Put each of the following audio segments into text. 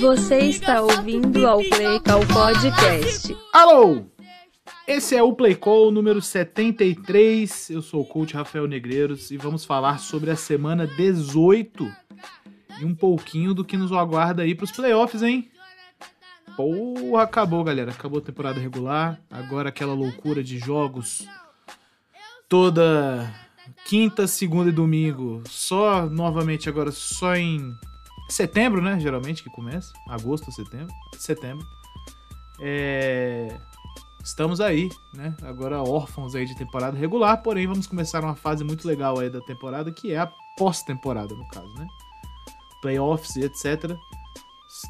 Você está ouvindo ao Play Call Podcast. Alô! Esse é o Play Call número 73. Eu sou o coach Rafael Negreiros e vamos falar sobre a semana 18 e um pouquinho do que nos aguarda aí pros playoffs, hein? Porra, acabou, galera. Acabou a temporada regular. Agora aquela loucura de jogos toda quinta, segunda e domingo. Só novamente agora só em setembro, né? Geralmente que começa. Agosto, setembro. Setembro. É... Estamos aí, né? Agora órfãos aí de temporada regular, porém vamos começar uma fase muito legal aí da temporada, que é a pós-temporada, no caso, né? Playoffs e etc.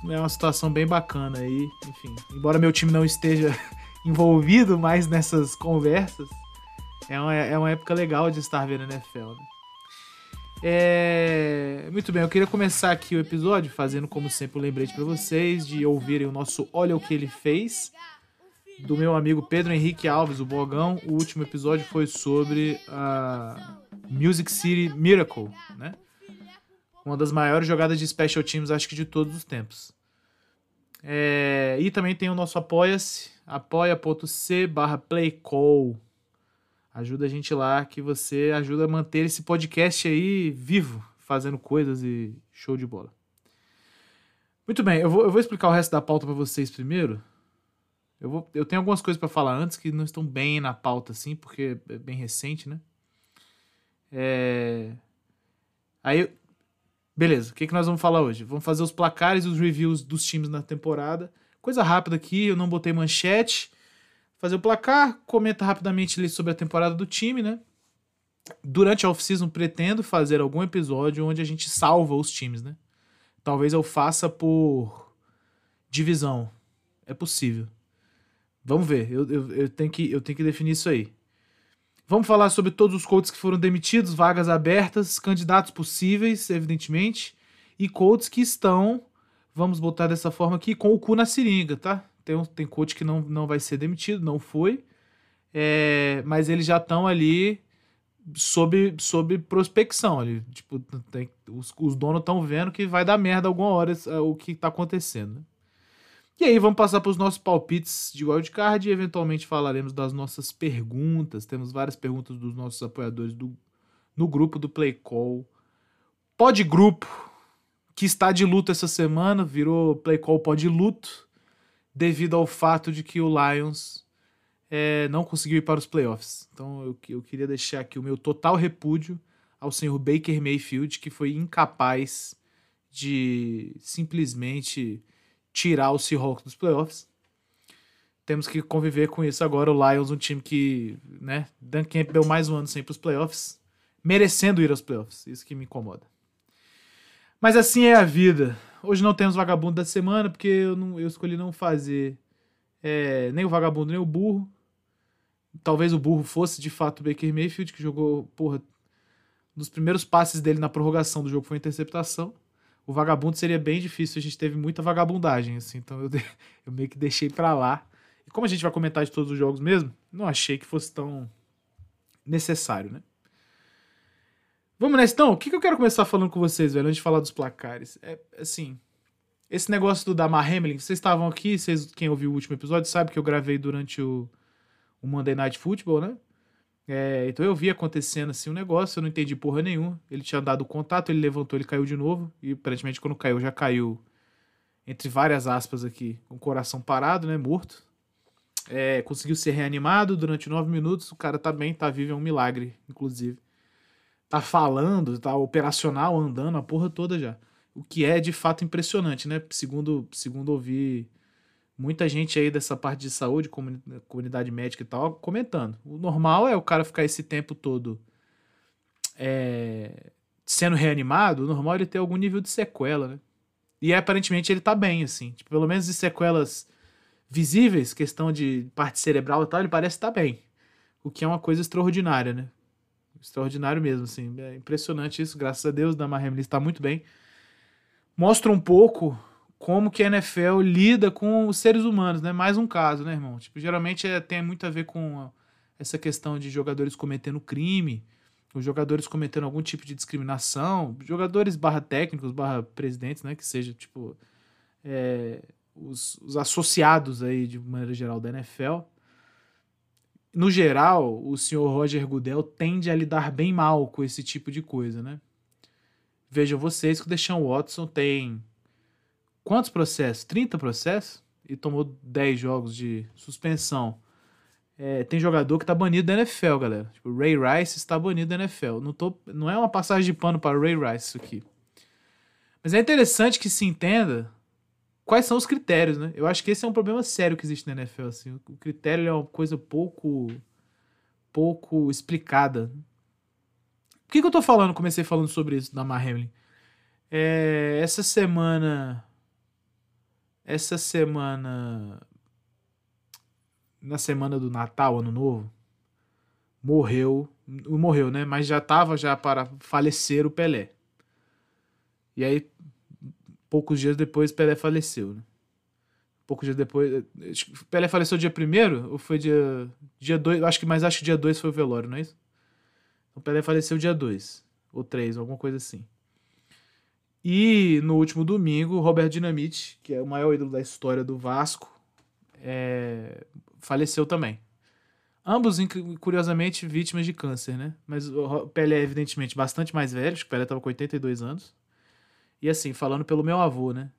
É uma situação bem bacana aí, enfim. Embora meu time não esteja envolvido mais nessas conversas, é uma, é uma época legal de estar vendo NFL, né? É... Muito bem, eu queria começar aqui o episódio fazendo, como sempre, um lembrete para vocês de ouvirem o nosso Olha o que ele fez do meu amigo Pedro Henrique Alves, o Bogão. O último episódio foi sobre a Music City Miracle, né? Uma das maiores jogadas de special teams, acho que de todos os tempos. É, E também tem o nosso Apoia-se, apoia.c barra playcall. Ajuda a gente lá, que você ajuda a manter esse podcast aí vivo, fazendo coisas e show de bola. Muito bem, eu vou, eu vou explicar o resto da pauta para vocês primeiro. Eu, vou, eu tenho algumas coisas para falar antes que não estão bem na pauta, assim, porque é bem recente, né? É... Aí, beleza, o que, que nós vamos falar hoje? Vamos fazer os placares e os reviews dos times na temporada. Coisa rápida aqui, eu não botei manchete. Fazer o placar, comenta rapidamente sobre a temporada do time, né? Durante a off-season, pretendo fazer algum episódio onde a gente salva os times, né? Talvez eu faça por divisão. É possível. Vamos ver, eu, eu, eu, tenho que, eu tenho que definir isso aí. Vamos falar sobre todos os coaches que foram demitidos, vagas abertas, candidatos possíveis, evidentemente, e coaches que estão, vamos botar dessa forma aqui, com o cu na seringa, tá? Tem, tem coach que não, não vai ser demitido, não foi, é, mas eles já estão ali sob, sob prospecção. Ali, tipo, tem- os, os donos estão vendo que vai dar merda alguma hora o que tá acontecendo. né? E aí, vamos passar para os nossos palpites de wildcard e eventualmente falaremos das nossas perguntas. Temos várias perguntas dos nossos apoiadores do, no grupo do Play Call. Pod Grupo, que está de luto essa semana, virou Play Call Pod Luto, devido ao fato de que o Lions eh, não conseguiu ir para os playoffs. Então eu, eu queria deixar aqui o meu total repúdio ao senhor Baker Mayfield, que foi incapaz de simplesmente tirar o Seahawks dos playoffs. Temos que conviver com isso agora. O Lions, um time que, né, Dan Campbell mais um ano sem para os playoffs, merecendo ir aos playoffs. Isso que me incomoda. Mas assim é a vida. Hoje não temos vagabundo da semana, porque eu, não- eu escolhi não fazer é, nem o vagabundo nem o burro. Talvez o burro fosse de fato o Baker Mayfield, que jogou, porra, um dos primeiros passes dele na prorrogação do jogo foi interceptação o vagabundo seria bem difícil, a gente teve muita vagabundagem, assim, então eu, de- eu meio que deixei pra lá. E como a gente vai comentar de todos os jogos mesmo, não achei que fosse tão necessário, né? Vamos nessa, então? O que, que eu quero começar falando com vocês, velho, antes de falar dos placares? É, assim, esse negócio do Damar Hamlin, vocês estavam aqui, vocês, quem ouviu o último episódio sabe que eu gravei durante o, o Monday Night Football, né? É, então eu vi acontecendo assim um negócio, eu não entendi porra nenhuma. Ele tinha dado contato, ele levantou, ele caiu de novo. E aparentemente quando caiu, já caiu, entre várias aspas aqui, com o coração parado, né? Morto. É, conseguiu ser reanimado durante nove minutos. O cara tá bem, tá vivo, é um milagre, inclusive. Tá falando, tá operacional, andando, a porra toda já. O que é de fato impressionante, né? Segundo, segundo ouvi muita gente aí dessa parte de saúde, comuni- comunidade médica e tal, comentando. O normal é o cara ficar esse tempo todo é, sendo reanimado, o normal é ele ter algum nível de sequela, né? E aparentemente ele tá bem, assim. Tipo, pelo menos de sequelas visíveis, questão de parte cerebral e tal, ele parece estar bem. O que é uma coisa extraordinária, né? Extraordinário mesmo, assim. É impressionante isso, graças a Deus, Damar Hamlin está muito bem. Mostra um pouco como que a NFL lida com os seres humanos, né? Mais um caso, né, irmão? Tipo, geralmente é, tem muito a ver com essa questão de jogadores cometendo crime os jogadores cometendo algum tipo de discriminação, jogadores barra técnicos, barra presidentes, né? Que seja, tipo, é, os, os associados aí, de maneira geral, da NFL. No geral, o senhor Roger Goodell tende a lidar bem mal com esse tipo de coisa, né? Vejam vocês que o Deshaun Watson tem quantos processos? 30 processos? E tomou 10 jogos de suspensão. É, tem jogador que tá banido da NFL, galera. Tipo, Ray Rice está banido da NFL. Não, tô, não é uma passagem de pano para Ray Rice isso aqui. Mas é interessante que se entenda quais são os critérios, né? Eu acho que esse é um problema sério que existe na NFL. Assim. O critério é uma coisa pouco, pouco explicada. Por que, que eu tô falando? Comecei falando sobre isso da Hamlin. É, essa semana. Essa semana. Na semana do Natal, Ano Novo, morreu. Morreu, né? Mas já tava já para falecer o Pelé. E aí, poucos dias depois, Pelé faleceu, né? Poucos dias depois. Pelé faleceu dia 1 ou foi dia. Dia 2? Acho que, mas acho que dia 2 foi o velório, não é isso? Então Pelé faleceu dia 2, ou 3, alguma coisa assim. E no último domingo, Robert Dinamite, que é o maior ídolo da história do Vasco, é, faleceu também. Ambos, curiosamente, vítimas de câncer, né? Mas Pelé, evidentemente, bastante mais velho, acho que Pelé estava com 82 anos. E assim, falando pelo meu avô, né?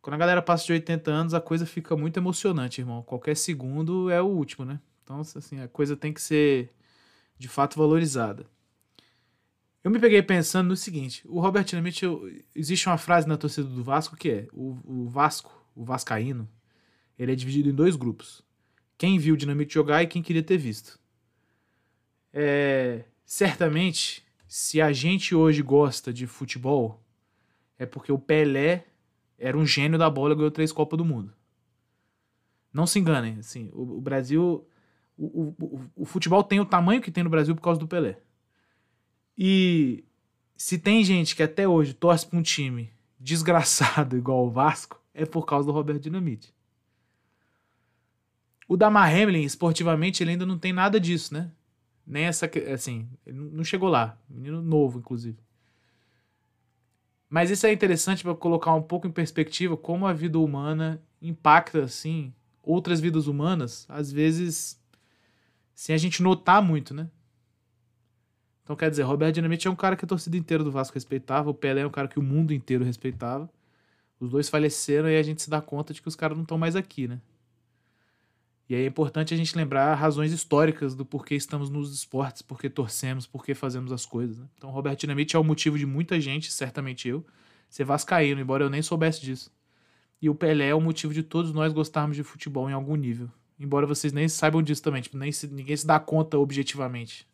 Quando a galera passa de 80 anos, a coisa fica muito emocionante, irmão. Qualquer segundo é o último, né? Então, assim, a coisa tem que ser de fato valorizada. Eu me peguei pensando no seguinte: o Robert Dinamite, existe uma frase na torcida do Vasco que é: o, o Vasco, o Vascaíno, ele é dividido em dois grupos. Quem viu o Dinamite jogar e quem queria ter visto. É, certamente, se a gente hoje gosta de futebol, é porque o Pelé era um gênio da bola e ganhou três Copas do Mundo. Não se enganem, assim, o, o Brasil o, o, o futebol tem o tamanho que tem no Brasil por causa do Pelé. E se tem gente que até hoje torce para um time desgraçado igual o Vasco, é por causa do Roberto Dinamite. O Damar Hamlin, esportivamente, ele ainda não tem nada disso, né? Nem essa. Assim, ele não chegou lá. Menino novo, inclusive. Mas isso é interessante para colocar um pouco em perspectiva como a vida humana impacta, assim, outras vidas humanas, às vezes sem a gente notar muito, né? Então, quer dizer, Roberto Dinamite é um cara que a torcida inteira do Vasco respeitava, o Pelé é um cara que o mundo inteiro respeitava. Os dois faleceram e a gente se dá conta de que os caras não estão mais aqui, né? E é importante a gente lembrar razões históricas do porquê estamos nos esportes, porquê torcemos, porquê fazemos as coisas. Né? Então, Roberto Dinamite é o motivo de muita gente, certamente eu, ser vascaíno, embora eu nem soubesse disso. E o Pelé é o motivo de todos nós gostarmos de futebol em algum nível. Embora vocês nem saibam disso também, tipo, nem se, ninguém se dá conta objetivamente.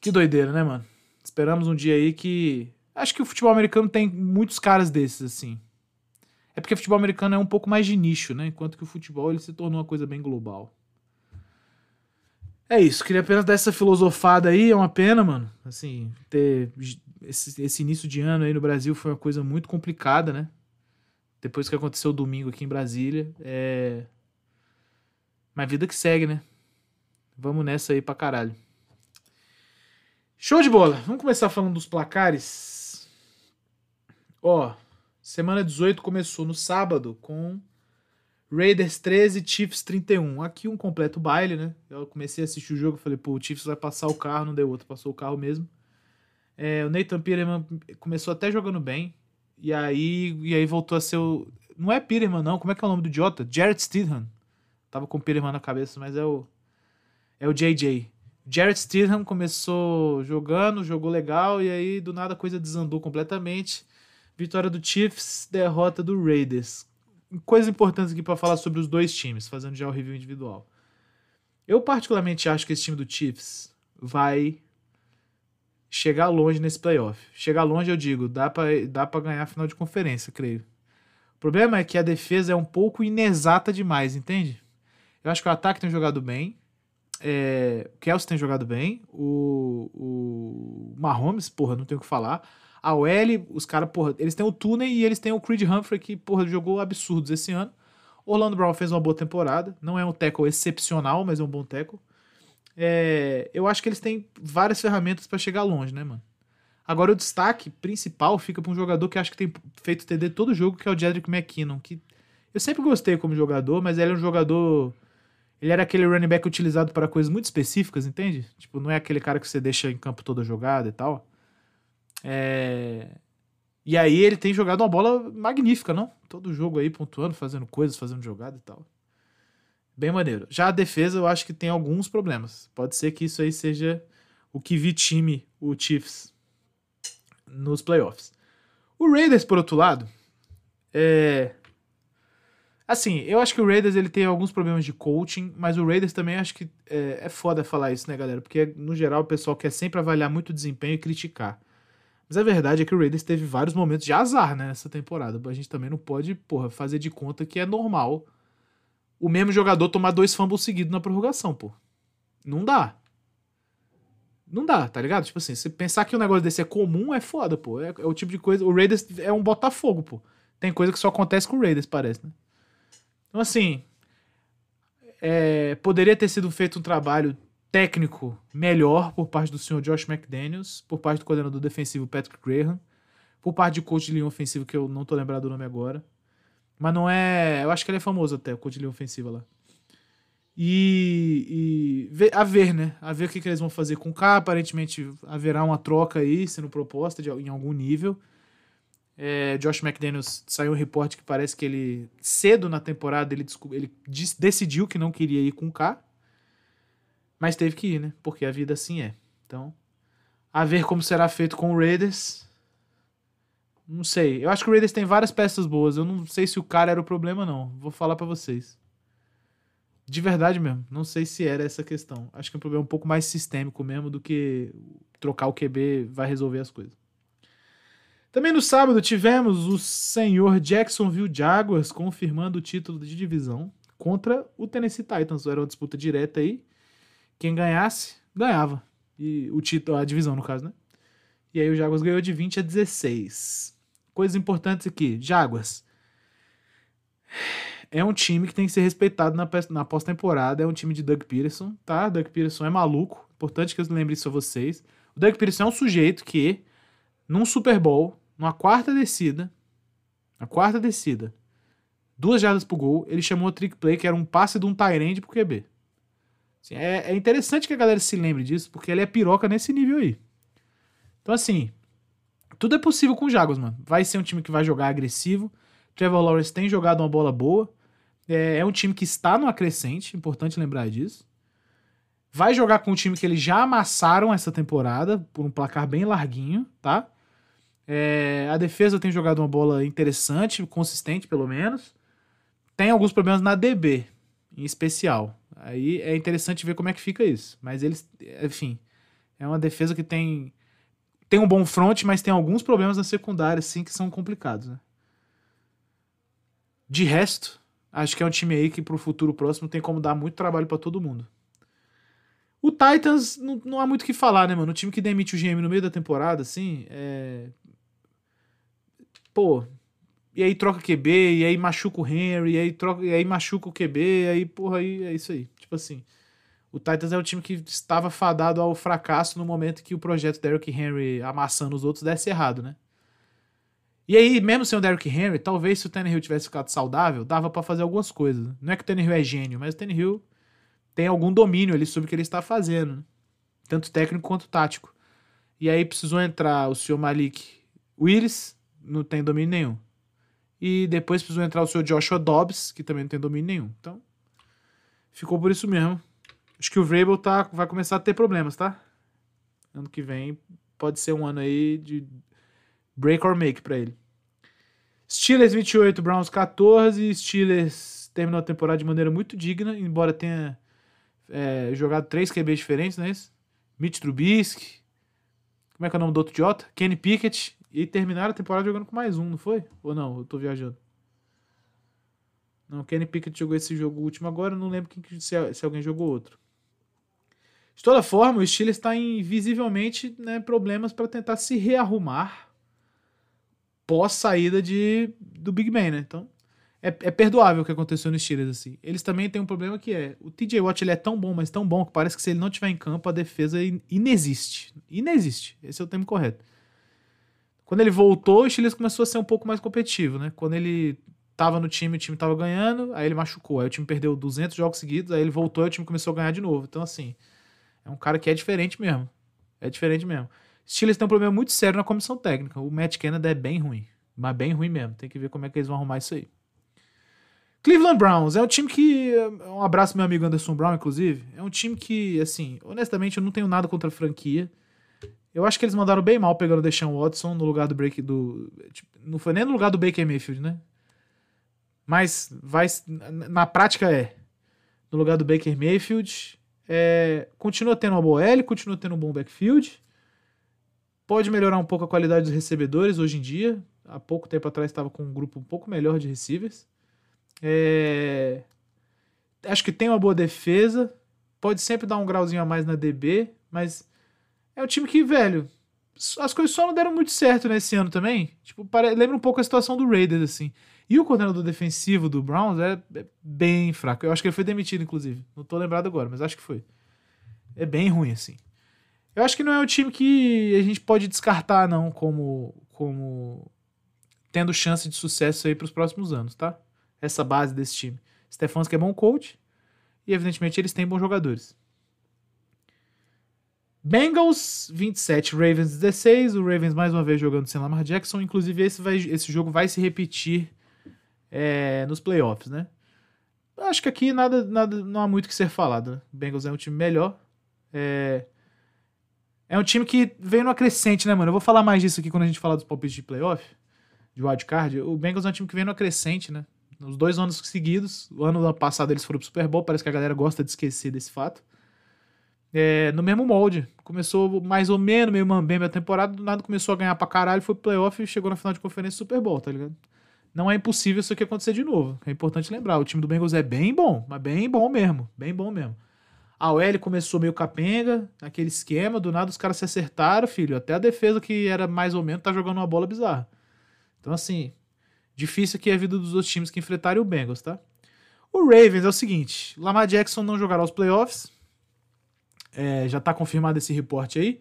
Que doideira, né, mano? Esperamos um dia aí que. Acho que o futebol americano tem muitos caras desses, assim. É porque o futebol americano é um pouco mais de nicho, né? Enquanto que o futebol ele se tornou uma coisa bem global. É isso, queria apenas dar essa filosofada aí, é uma pena, mano. Assim, ter esse, esse início de ano aí no Brasil foi uma coisa muito complicada, né? depois que aconteceu domingo aqui em Brasília. É... Mas vida que segue, né? Vamos nessa aí pra caralho. Show de bola! Vamos começar falando dos placares. Ó, semana 18 começou no sábado com Raiders 13, Chiefs 31. Aqui um completo baile, né? Eu comecei a assistir o jogo, falei, pô, o Chiefs vai passar o carro, não deu outro, passou o carro mesmo. É, o Nathan Peterman começou até jogando bem, e aí, e aí voltou a ser o. Não é Peterman, não. Como é que é o nome do idiota? Jared Stidham. Tava com o Peterman na cabeça, mas é o. É o JJ. Jared Stidham começou jogando, jogou legal, e aí do nada a coisa desandou completamente. Vitória do Chiefs, derrota do Raiders. Coisas importantes aqui para falar sobre os dois times, fazendo já o review individual. Eu particularmente acho que esse time do Chiefs vai chegar longe nesse playoff. Chegar longe, eu digo, dá para dá pra ganhar a final de conferência, creio. O problema é que a defesa é um pouco inexata demais, entende? Eu acho que o ataque tem jogado bem. É, o Kelsey tem jogado bem. O, o Mahomes, porra, não tenho o que falar. A OL, os caras, porra, eles têm o Tooney e eles têm o Creed Humphrey, que, porra, jogou absurdos esse ano. Orlando Brown fez uma boa temporada. Não é um tackle excepcional, mas é um bom tackle. é, eu acho que eles têm várias ferramentas pra chegar longe, né, mano? Agora o destaque principal fica pra um jogador que acho que tem feito TD todo jogo, que é o Jedrick McKinnon, que eu sempre gostei como jogador, mas ele é um jogador ele era aquele running back utilizado para coisas muito específicas, entende? Tipo, não é aquele cara que você deixa em campo toda jogada e tal. É... E aí ele tem jogado uma bola magnífica, não? Todo jogo aí pontuando, fazendo coisas, fazendo jogada e tal. Bem maneiro. Já a defesa eu acho que tem alguns problemas. Pode ser que isso aí seja o que vitime o Chiefs nos playoffs. O Raiders, por outro lado, é... Assim, eu acho que o Raiders ele tem alguns problemas de coaching, mas o Raiders também acho que é, é foda falar isso, né, galera? Porque, no geral, o pessoal quer sempre avaliar muito o desempenho e criticar. Mas a verdade é que o Raiders teve vários momentos de azar né, nessa temporada. A gente também não pode, porra, fazer de conta que é normal o mesmo jogador tomar dois fumbles seguidos na prorrogação, pô. Não dá. Não dá, tá ligado? Tipo assim, se pensar que um negócio desse é comum, é foda, pô. É, é o tipo de coisa. O Raiders é um Botafogo, pô. Tem coisa que só acontece com o Raiders, parece, né? Então, assim, é, poderia ter sido feito um trabalho técnico melhor por parte do senhor Josh McDaniels, por parte do coordenador defensivo Patrick Graham, por parte de coach de linha ofensiva, que eu não tô lembrado do nome agora. Mas não é. Eu acho que ele é famoso até, o coach de linha ofensiva lá. E, e, a ver, né? A ver o que, que eles vão fazer com o K. Aparentemente haverá uma troca aí sendo proposta de, em algum nível. É, Josh McDaniels saiu um reporte que parece que ele, cedo na temporada, ele, ele decidiu que não queria ir com o K, mas teve que ir, né? Porque a vida assim é. Então, a ver como será feito com o Raiders. Não sei. Eu acho que o Raiders tem várias peças boas. Eu não sei se o cara era o problema, não. Vou falar para vocês. De verdade mesmo. Não sei se era essa questão. Acho que é um problema um pouco mais sistêmico mesmo do que trocar o QB vai resolver as coisas. Também no sábado tivemos o senhor Jacksonville Jaguars confirmando o título de divisão contra o Tennessee Titans. Era uma disputa direta aí. Quem ganhasse, ganhava. E o título, a divisão, no caso, né? E aí o Jaguars ganhou de 20 a 16. Coisas importantes aqui. Jaguars. É um time que tem que ser respeitado na, pós-temporada. É um time de Doug Peterson, tá? Doug Peterson é maluco. Importante que eu lembre isso a vocês. O Doug Peterson é um sujeito que, num Super Bowl, numa quarta descida, na quarta descida, duas jardas pro gol, ele chamou o trick play, que era um passe de um Tyrande pro QB. Assim, é, é, interessante que a galera se lembre disso, porque ele é piroca nesse nível aí. Então, assim, tudo é possível com o Jaguars, mano. Vai ser um time que vai jogar agressivo. Trevor Lawrence tem jogado uma bola boa. É, é um time que está no acrescente, importante lembrar disso. Vai jogar com um time que eles já amassaram essa temporada, por um placar bem larguinho, tá? É, a defesa tem jogado uma bola interessante, consistente pelo menos. Tem alguns problemas na DB, em especial. Aí é interessante ver como é que fica isso. Mas eles, enfim, é uma defesa que tem tem um bom front, mas tem alguns problemas na secundária, assim, que são complicados, né? De resto, acho que é um time aí que pro futuro próximo tem como dar muito trabalho para todo mundo. O Titans, não, não há muito o que falar, né, mano? O time que demite o GM no meio da temporada, assim, é pô, e aí troca QB, e aí machuca o Henry, e aí, troca, e aí machuca o QB, e aí, porra, aí é isso aí. Tipo assim, o Titans é o time que estava fadado ao fracasso no momento que o projeto Derrick Henry amassando os outros desse errado, né? E aí, mesmo sem o Derrick Henry, talvez se o Tannehill tivesse ficado saudável, dava para fazer algumas coisas. Não é que o Tannehill é gênio, mas o Tannehill tem algum domínio ali sobre o que ele está fazendo, né? tanto técnico quanto tático. E aí precisou entrar o senhor Malik Willis, não tem domínio nenhum. E depois precisou entrar o seu Joshua Dobbs, que também não tem domínio nenhum. Então, ficou por isso mesmo. Acho que o Vrabel tá, vai começar a ter problemas, tá? Ano que vem pode ser um ano aí de break or make para ele. Steelers 28, Browns 14. Steelers terminou a temporada de maneira muito digna, embora tenha é, jogado três QBs diferentes, não é isso? Mitch Trubisky. Como é que é o nome do outro idiota? Kenny Pickett e terminaram a temporada jogando com mais um, não foi? Ou não? Eu tô viajando. Não, o Kenny Pickett jogou esse jogo último agora, não lembro quem, se, se alguém jogou outro. De toda forma, o Steelers está em visivelmente né, problemas para tentar se rearrumar pós saída de, do Big Ben, né? Então, é, é perdoável o que aconteceu no Steelers, assim. Eles também têm um problema que é, o TJ Watt ele é tão bom, mas tão bom, que parece que se ele não tiver em campo, a defesa in- inexiste. Inexiste. Esse é o termo correto. Quando ele voltou, o Steelers começou a ser um pouco mais competitivo, né? Quando ele tava no time, o time tava ganhando, aí ele machucou. Aí o time perdeu 200 jogos seguidos, aí ele voltou e o time começou a ganhar de novo. Então, assim, é um cara que é diferente mesmo. É diferente mesmo. Steelers tem um problema muito sério na comissão técnica. O Matt Canada é bem ruim. Mas bem ruim mesmo. Tem que ver como é que eles vão arrumar isso aí. Cleveland Browns é um time que. Um abraço, meu amigo Anderson Brown, inclusive. É um time que, assim, honestamente, eu não tenho nada contra a franquia. Eu acho que eles mandaram bem mal pegando o Deshaun Watson no lugar do break do. tipo, não foi nem no lugar do Baker Mayfield, né? Mas vai. Na, prática é. No lugar do Baker Mayfield. É, continua tendo uma boa L, continua tendo um bom backfield. Pode melhorar um pouco a qualidade dos recebedores hoje em dia. Há pouco tempo atrás estava com um grupo um pouco melhor de receivers. É, Acho que tem uma boa defesa. Pode sempre dar um grauzinho a mais na DB, mas é um time que, velho, as coisas só não deram muito certo nesse ano também. Tipo, lembra um pouco a situação do Raiders, assim. E o coordenador defensivo do Browns é, é bem fraco. Eu acho que ele foi demitido, inclusive. Não tô lembrado agora, mas acho que foi. É bem ruim, assim. Eu acho que não é um time que a gente pode descartar, não, como, como tendo chance de sucesso aí para os próximos anos, tá? Essa base desse time. Stefanski é bom coach e, evidentemente, eles têm bons jogadores. Bengals 27, Ravens 16. O Ravens mais uma vez jogando sem Lamar Jackson. Inclusive, esse, vai, esse jogo vai se repetir é, nos playoffs, né? Acho que aqui nada, nada, não há muito que ser falado. Né? O Bengals é um time melhor. É, é um time que veio numa crescente, né, mano? Eu vou falar mais disso aqui quando a gente falar dos palpites de playoff, de wildcard. O Bengals é um time que veio numa crescente, né? Nos dois anos seguidos. O ano passado eles foram pro Super Bowl. Parece que a galera gosta de esquecer desse fato. É, no mesmo molde. Começou mais ou menos, meio mambembe a temporada, do nada começou a ganhar pra caralho, foi playoff e chegou na final de conferência Super Bowl, tá ligado? Não é impossível isso aqui acontecer de novo. É importante lembrar, o time do Bengals é bem bom, mas bem bom mesmo, bem bom mesmo. A OL começou meio capenga, naquele esquema, do nada os caras se acertaram, filho. Até a defesa que era mais ou menos tá jogando uma bola bizarra. Então, assim, difícil aqui a vida dos outros times que enfrentarem o Bengals, tá? O Ravens é o seguinte: Lamar Jackson não jogará os playoffs. É, já tá confirmado esse reporte aí.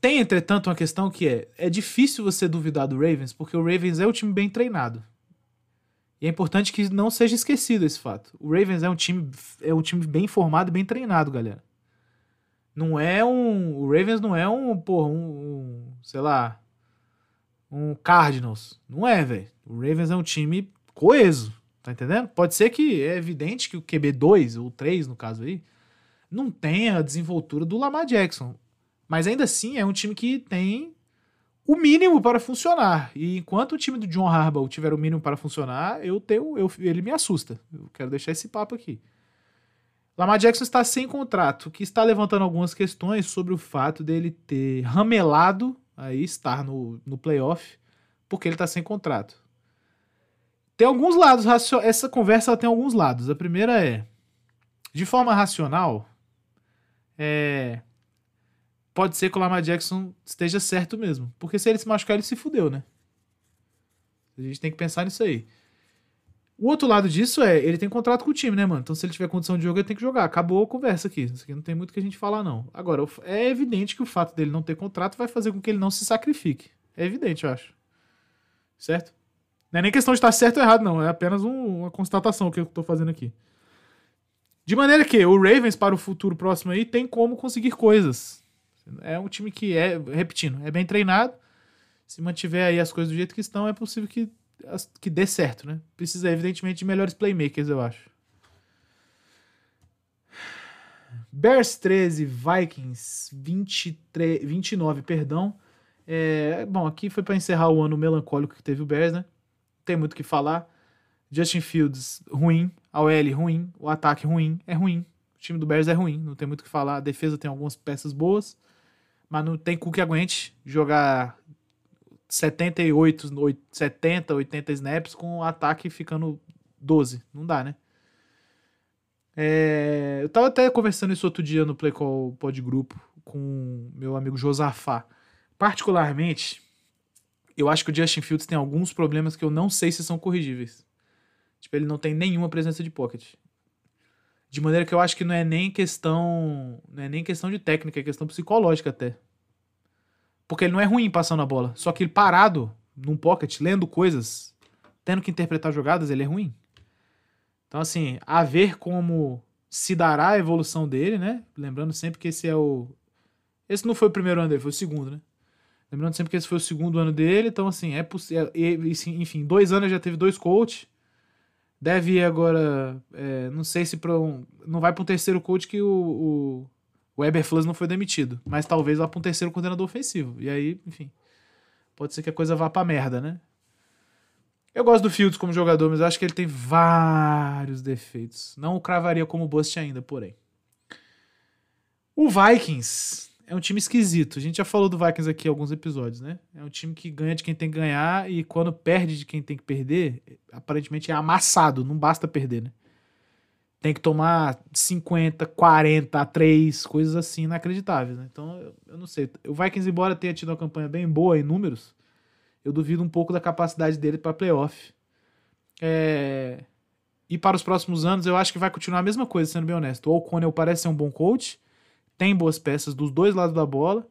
Tem, entretanto, uma questão que é: é difícil você duvidar do Ravens, porque o Ravens é um time bem treinado. E é importante que não seja esquecido esse fato. O Ravens é um time, é um time bem formado e bem treinado, galera. Não é um. O Ravens não é um, porra, um, um sei lá, um Cardinals. Não é, velho. O Ravens é um time coeso, tá entendendo? Pode ser que é evidente que o QB2, ou 3 no caso aí, não tenha a desenvoltura do Lamar Jackson. Mas ainda assim é um time que tem o mínimo para funcionar. E enquanto o time do John Harbaugh tiver o mínimo para funcionar, eu tenho, eu, ele me assusta. Eu quero deixar esse papo aqui. Lamar Jackson está sem contrato, que está levantando algumas questões sobre o fato dele ter ramelado aí estar no, no playoff, porque ele está sem contrato. Tem alguns lados, essa conversa tem alguns lados. A primeira é, de forma racional, é, pode ser que o Lamar Jackson esteja certo mesmo. Porque se ele se machucar, ele se fudeu, né? A gente tem que pensar nisso aí. O outro lado disso é, ele tem contrato com o time, né, mano? Então se ele tiver condição de jogo, ele tem que jogar. Acabou a conversa aqui. Isso aqui não tem muito o que a gente falar, não. Agora, é evidente que o fato dele não ter contrato vai fazer com que ele não se sacrifique. É evidente, eu acho. Certo? Não é nem questão de estar certo ou errado, não. É apenas um- uma constatação que eu tô fazendo aqui. De maneira que o Ravens, para o futuro próximo aí, tem como conseguir coisas. É um time que é, repetindo, é bem treinado. Se mantiver aí as coisas do jeito que estão, é possível que, que dê certo, né? Precisa, evidentemente, de melhores playmakers, eu acho. Bears 13, Vikings 23, 29, perdão. É, bom, aqui foi para encerrar o ano melancólico que teve o Bears, né? Tem muito o que falar. Justin Fields, ruim. A OL, ruim. O ataque, ruim. É ruim. O time do Bears é ruim. Não tem muito o que falar. A defesa tem algumas peças boas. Mas não tem cu que aguente jogar 78, oit- 70, 80 snaps com o ataque ficando 12. Não dá, né? É, eu tava até conversando isso outro dia no Play Call Pod Grupo com meu amigo Josafá. Particularmente, eu acho que o Justin Fields tem alguns problemas que eu não sei se são corrigíveis. Tipo, ele não tem nenhuma presença de pocket. De maneira que eu acho que não é nem questão. Não é nem questão de técnica, é questão psicológica até. Porque ele não é ruim passando a bola. Só que ele parado num pocket, lendo coisas, tendo que interpretar jogadas, ele é ruim. Então, assim, a ver como se dará a evolução dele, né? Lembrando sempre que esse é o. Esse não foi o primeiro ano dele, foi o segundo, né? Lembrando sempre que esse foi o segundo ano dele, então, assim, é possível. Enfim, dois anos já teve dois coaches. Deve ir agora. É, não sei se para um. Não vai para um terceiro coach que o, o, o Eberflus não foi demitido. Mas talvez vá para um terceiro coordenador ofensivo. E aí, enfim. Pode ser que a coisa vá pra merda, né? Eu gosto do Fields como jogador, mas acho que ele tem vários defeitos. Não o cravaria como bust ainda, porém. O Vikings é um time esquisito. A gente já falou do Vikings aqui em alguns episódios, né? É um time que ganha de quem tem que ganhar e quando perde de quem tem que perder, aparentemente é amassado, não basta perder, né? Tem que tomar 50, 40 a 3, coisas assim inacreditáveis, né? Então, eu, eu não sei. O Vikings, embora tenha tido uma campanha bem boa em números, eu duvido um pouco da capacidade dele para playoff. É... E para os próximos anos, eu acho que vai continuar a mesma coisa, sendo bem honesto. O O'Connell parece ser um bom coach, tem boas peças dos dois lados da bola.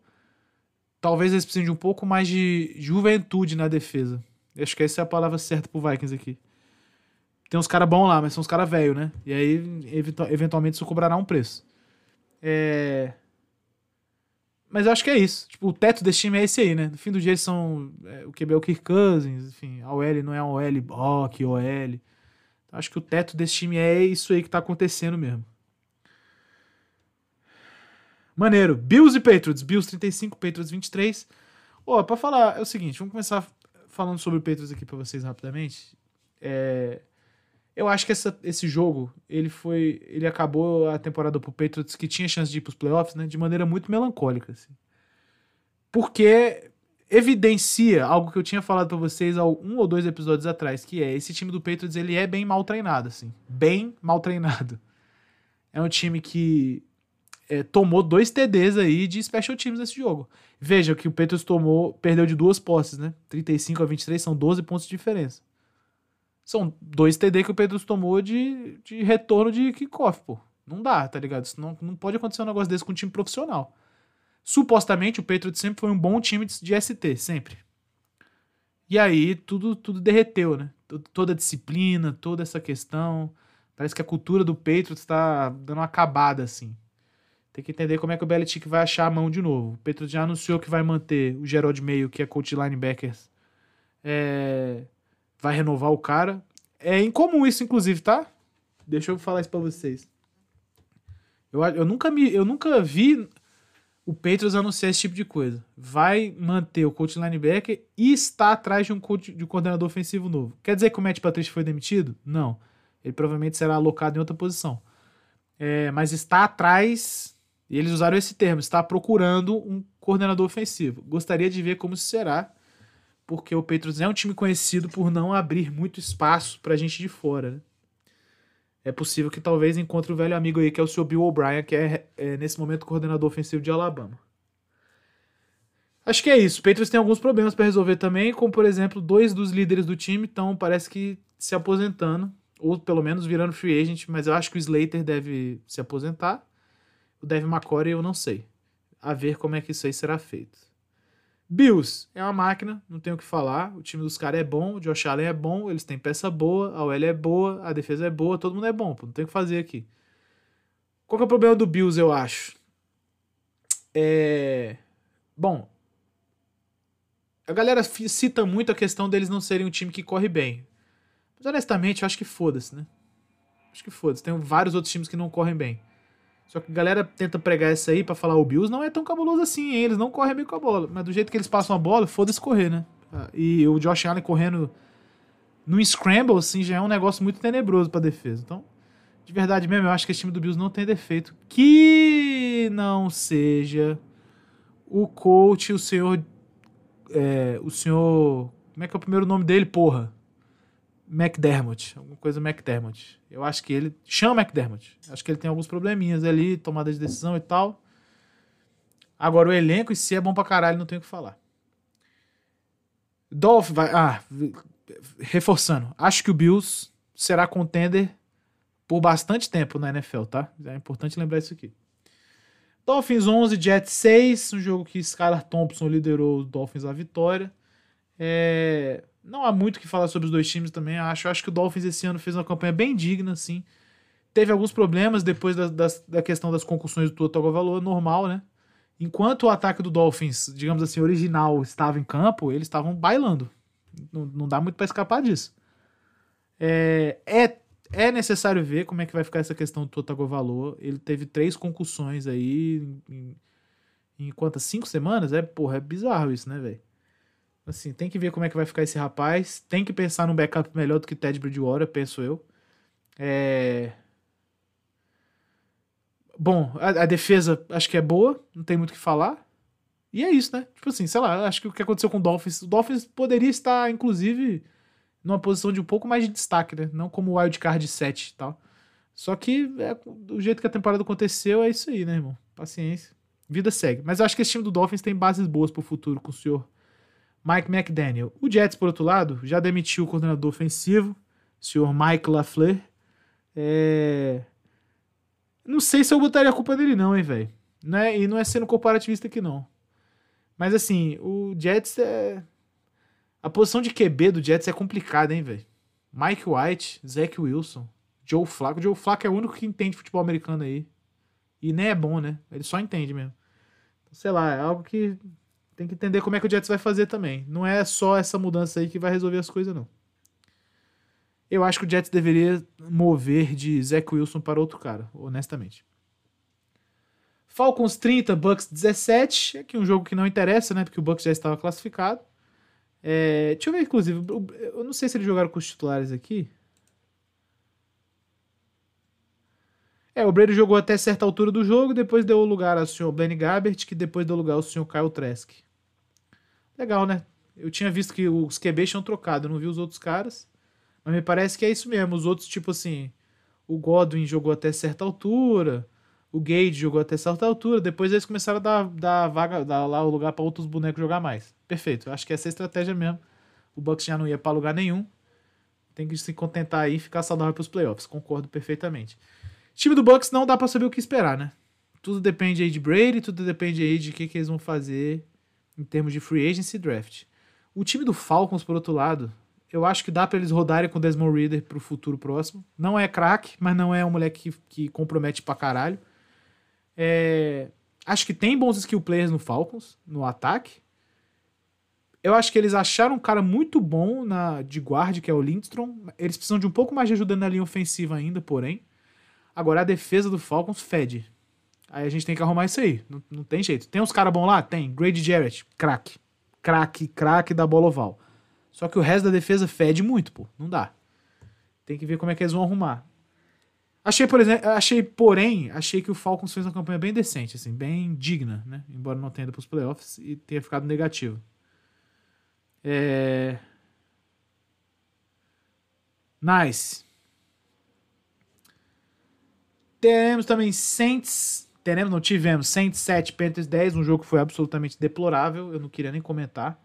Talvez eles precisem de um pouco mais de juventude na defesa. Acho que essa é a palavra certa pro Vikings aqui. Tem uns caras bons lá, mas são uns caras velhos, né? E aí, eventualmente, isso cobrará um preço. É... Mas eu acho que é isso. Tipo, o teto desse time é esse aí, né? No fim do dia eles são é, o QB é o Kirk Cousins, enfim, a OL não é a OL Rock, OL. Então, acho que o teto desse time é isso aí que tá acontecendo mesmo. Maneiro. Bills e Patriots. Bills 35, Patriots 23. Ó, oh, pra falar, é o seguinte, vamos começar falando sobre o Patriots aqui pra vocês rapidamente. É... Eu acho que essa, esse jogo, ele foi. Ele acabou a temporada pro Patriots que tinha chance de ir pros playoffs, né? De maneira muito melancólica, assim. Porque evidencia algo que eu tinha falado para vocês há um ou dois episódios atrás, que é esse time do Patriots, ele é bem mal treinado, assim. Bem mal treinado. É um time que é, tomou dois TDs aí de special teams nesse jogo. Veja que o Patriots tomou, perdeu de duas posses, né? 35 a 23 são 12 pontos de diferença. São dois TD que o Pedro tomou de, de retorno de kickoff, pô. Não dá, tá ligado? Isso não, não pode acontecer um negócio desse com um time profissional. Supostamente o Patriots sempre foi um bom time de, de ST, sempre. E aí tudo, tudo derreteu, né? Toda a disciplina, toda essa questão. Parece que a cultura do Patriots está dando uma acabada, assim. Tem que entender como é que o Belichick vai achar a mão de novo. O Patriots já anunciou que vai manter o Gerald Meio, que é coach de linebackers, é, vai renovar o cara. É incomum isso, inclusive, tá? Deixa eu falar isso pra vocês. Eu, eu, nunca, me, eu nunca vi o Patriots anunciar esse tipo de coisa. Vai manter o coach linebacker e está atrás de um, coach, de um coordenador ofensivo novo. Quer dizer que o Matt Patricia foi demitido? Não. Ele provavelmente será alocado em outra posição. É, mas está atrás, e eles usaram esse termo, está procurando um coordenador ofensivo. Gostaria de ver como será porque o Patriots é um time conhecido por não abrir muito espaço pra gente de fora, né? É possível que talvez encontre o velho amigo aí, que é o seu Bill O'Brien, que é, é, nesse momento coordenador ofensivo de Alabama. Acho que é isso. O Patriots tem alguns problemas para resolver também, como por exemplo, dois dos líderes do time estão, parece que, se aposentando, ou pelo menos virando free agent, mas eu acho que o Slater deve se aposentar. O Devin McCory eu não sei. A ver como é que isso aí será feito. Bills é uma máquina, não tenho o que falar. O time dos caras é bom, o Josh Allen é bom, eles têm peça boa, a OL é boa, a defesa é boa, todo mundo é bom, não tem o que fazer aqui. Qual que é o problema do Bills, eu acho? É. Bom. A galera cita muito a questão deles não serem um time que corre bem. Mas honestamente, eu acho que foda-se, né? Acho que foda-se. Tem vários outros times que não correm bem. Só que a galera tenta pregar essa aí para falar o Bills não é tão cabuloso assim, hein? eles não correm bem com a bola. Mas do jeito que eles passam a bola, foda-se correr, né? E o Josh Allen correndo no scramble, assim, já é um negócio muito tenebroso pra defesa. Então, de verdade mesmo, eu acho que esse time do Bills não tem defeito. Que não seja o coach, o senhor. É, o senhor. Como é que é o primeiro nome dele, porra? McDermott, alguma coisa McDermott. Eu acho que ele. Chama McDermott. Acho que ele tem alguns probleminhas ali, tomada de decisão e tal. Agora, o elenco, e se é bom pra caralho, não tenho o que falar. Dolphins vai. Ah, reforçando. Acho que o Bills será contender por bastante tempo na NFL, tá? É importante lembrar isso aqui. Dolphins 11, Jets 6, um jogo que Skylar Thompson liderou os Dolphins à vitória. É, não há muito o que falar sobre os dois times também, acho. Acho que o Dolphins esse ano fez uma campanha bem digna, assim. Teve alguns problemas depois da, da, da questão das concussões do Tua Tagovailoa, normal, né? Enquanto o ataque do Dolphins, digamos assim, original, estava em campo, eles estavam bailando. Não, não dá muito para escapar disso. É, é, é necessário ver como é que vai ficar essa questão do Tua Tagovailoa. Ele teve três concussões aí em, em, em quantas? Cinco semanas? É, porra, é bizarro isso, né, velho? Assim, tem que ver como é que vai ficar esse rapaz. Tem que pensar num backup melhor do que Ted Bridgewater, penso eu. É... Bom, a, a, defesa acho que é boa, não tem muito o que falar. E é isso, né? Tipo assim, sei lá, acho que o que aconteceu com o Dolphins. O Dolphins poderia estar, inclusive, numa posição de um pouco mais de destaque, né? Não como wildcard 7 e tal. Só que é, do jeito que a temporada aconteceu, é isso aí, né, irmão? Paciência. Vida segue. Mas eu acho que esse time do Dolphins tem bases boas pro futuro com o senhor Mike McDaniel. O Jets, por outro lado, já demitiu o coordenador ofensivo, o senhor Mike LaFleur. É... Não sei se eu botaria a culpa dele, não, hein, velho. É, e não é sendo comparativista aqui, não. Mas assim, o Jets é. A posição de QB do Jets é complicada, hein, velho. Mike White, Zach Wilson, Joe Flacco. Joe Flacco é o único que entende futebol americano aí. E nem é bom, né? Ele só entende mesmo. Sei lá, é algo que tem que entender como é que o Jets vai fazer também. Não é só essa mudança aí que vai resolver as coisas, não. Eu acho que o Jets deveria mover de Zach Wilson para outro cara, honestamente. Falcons 30, Bucks 17. Aqui um jogo que não interessa, né? Porque o Bucks já estava classificado. É, deixa eu ver, inclusive. Eu não sei se eles jogaram com os titulares aqui. É, o Brady jogou até certa altura do jogo, depois deu lugar ao senhor Blaine Gabbert, que depois deu lugar ao senhor Kyle Trask. Legal, né? Eu tinha visto que os QBs tinham trocado, não vi os outros caras. Mas me parece que é isso mesmo. Os outros, tipo assim, o Godwin jogou até certa altura, o Gage jogou até certa altura, depois eles começaram a dar, dar vaga, dar lá o lugar para outros bonecos jogar mais. Perfeito. Acho que essa é a estratégia mesmo. O Bucks já não ia para lugar nenhum. Tem que se contentar aí e ficar saudável para os playoffs. Concordo perfeitamente. Time do Bucks não dá para saber o que esperar, né? Tudo depende aí de Brady, tudo depende aí de o que, que eles vão fazer em termos de free agency draft. O time do Falcons, por outro lado, eu acho que dá para eles rodarem com o Desmond Reader pro futuro próximo. Não é craque, mas não é um moleque que, que compromete pra caralho. É, acho que tem bons skill players no Falcons, no ataque. Eu acho que eles acharam um cara muito bom na de guarda, que é o Lindstrom. Eles precisam de um pouco mais de ajuda na linha ofensiva ainda, porém. Agora a defesa do Falcons fede. Aí a gente tem que arrumar isso aí. Não, não tem jeito. Tem uns caras bons lá? Tem. Grady Jarrett, craque. Craque, craque da bola oval. Só que o resto da defesa fede muito, pô. Não dá. Tem que ver como é que eles vão arrumar. Achei, por exemplo, achei, porém, achei que o Falcons fez uma campanha bem decente, assim, bem digna, né? Embora não tenha ido pros playoffs e tenha ficado negativo. É... Nice. Teremos também Saints. Teremos, não tivemos Saints 7, Panthers 10, um jogo que foi absolutamente deplorável. Eu não queria nem comentar.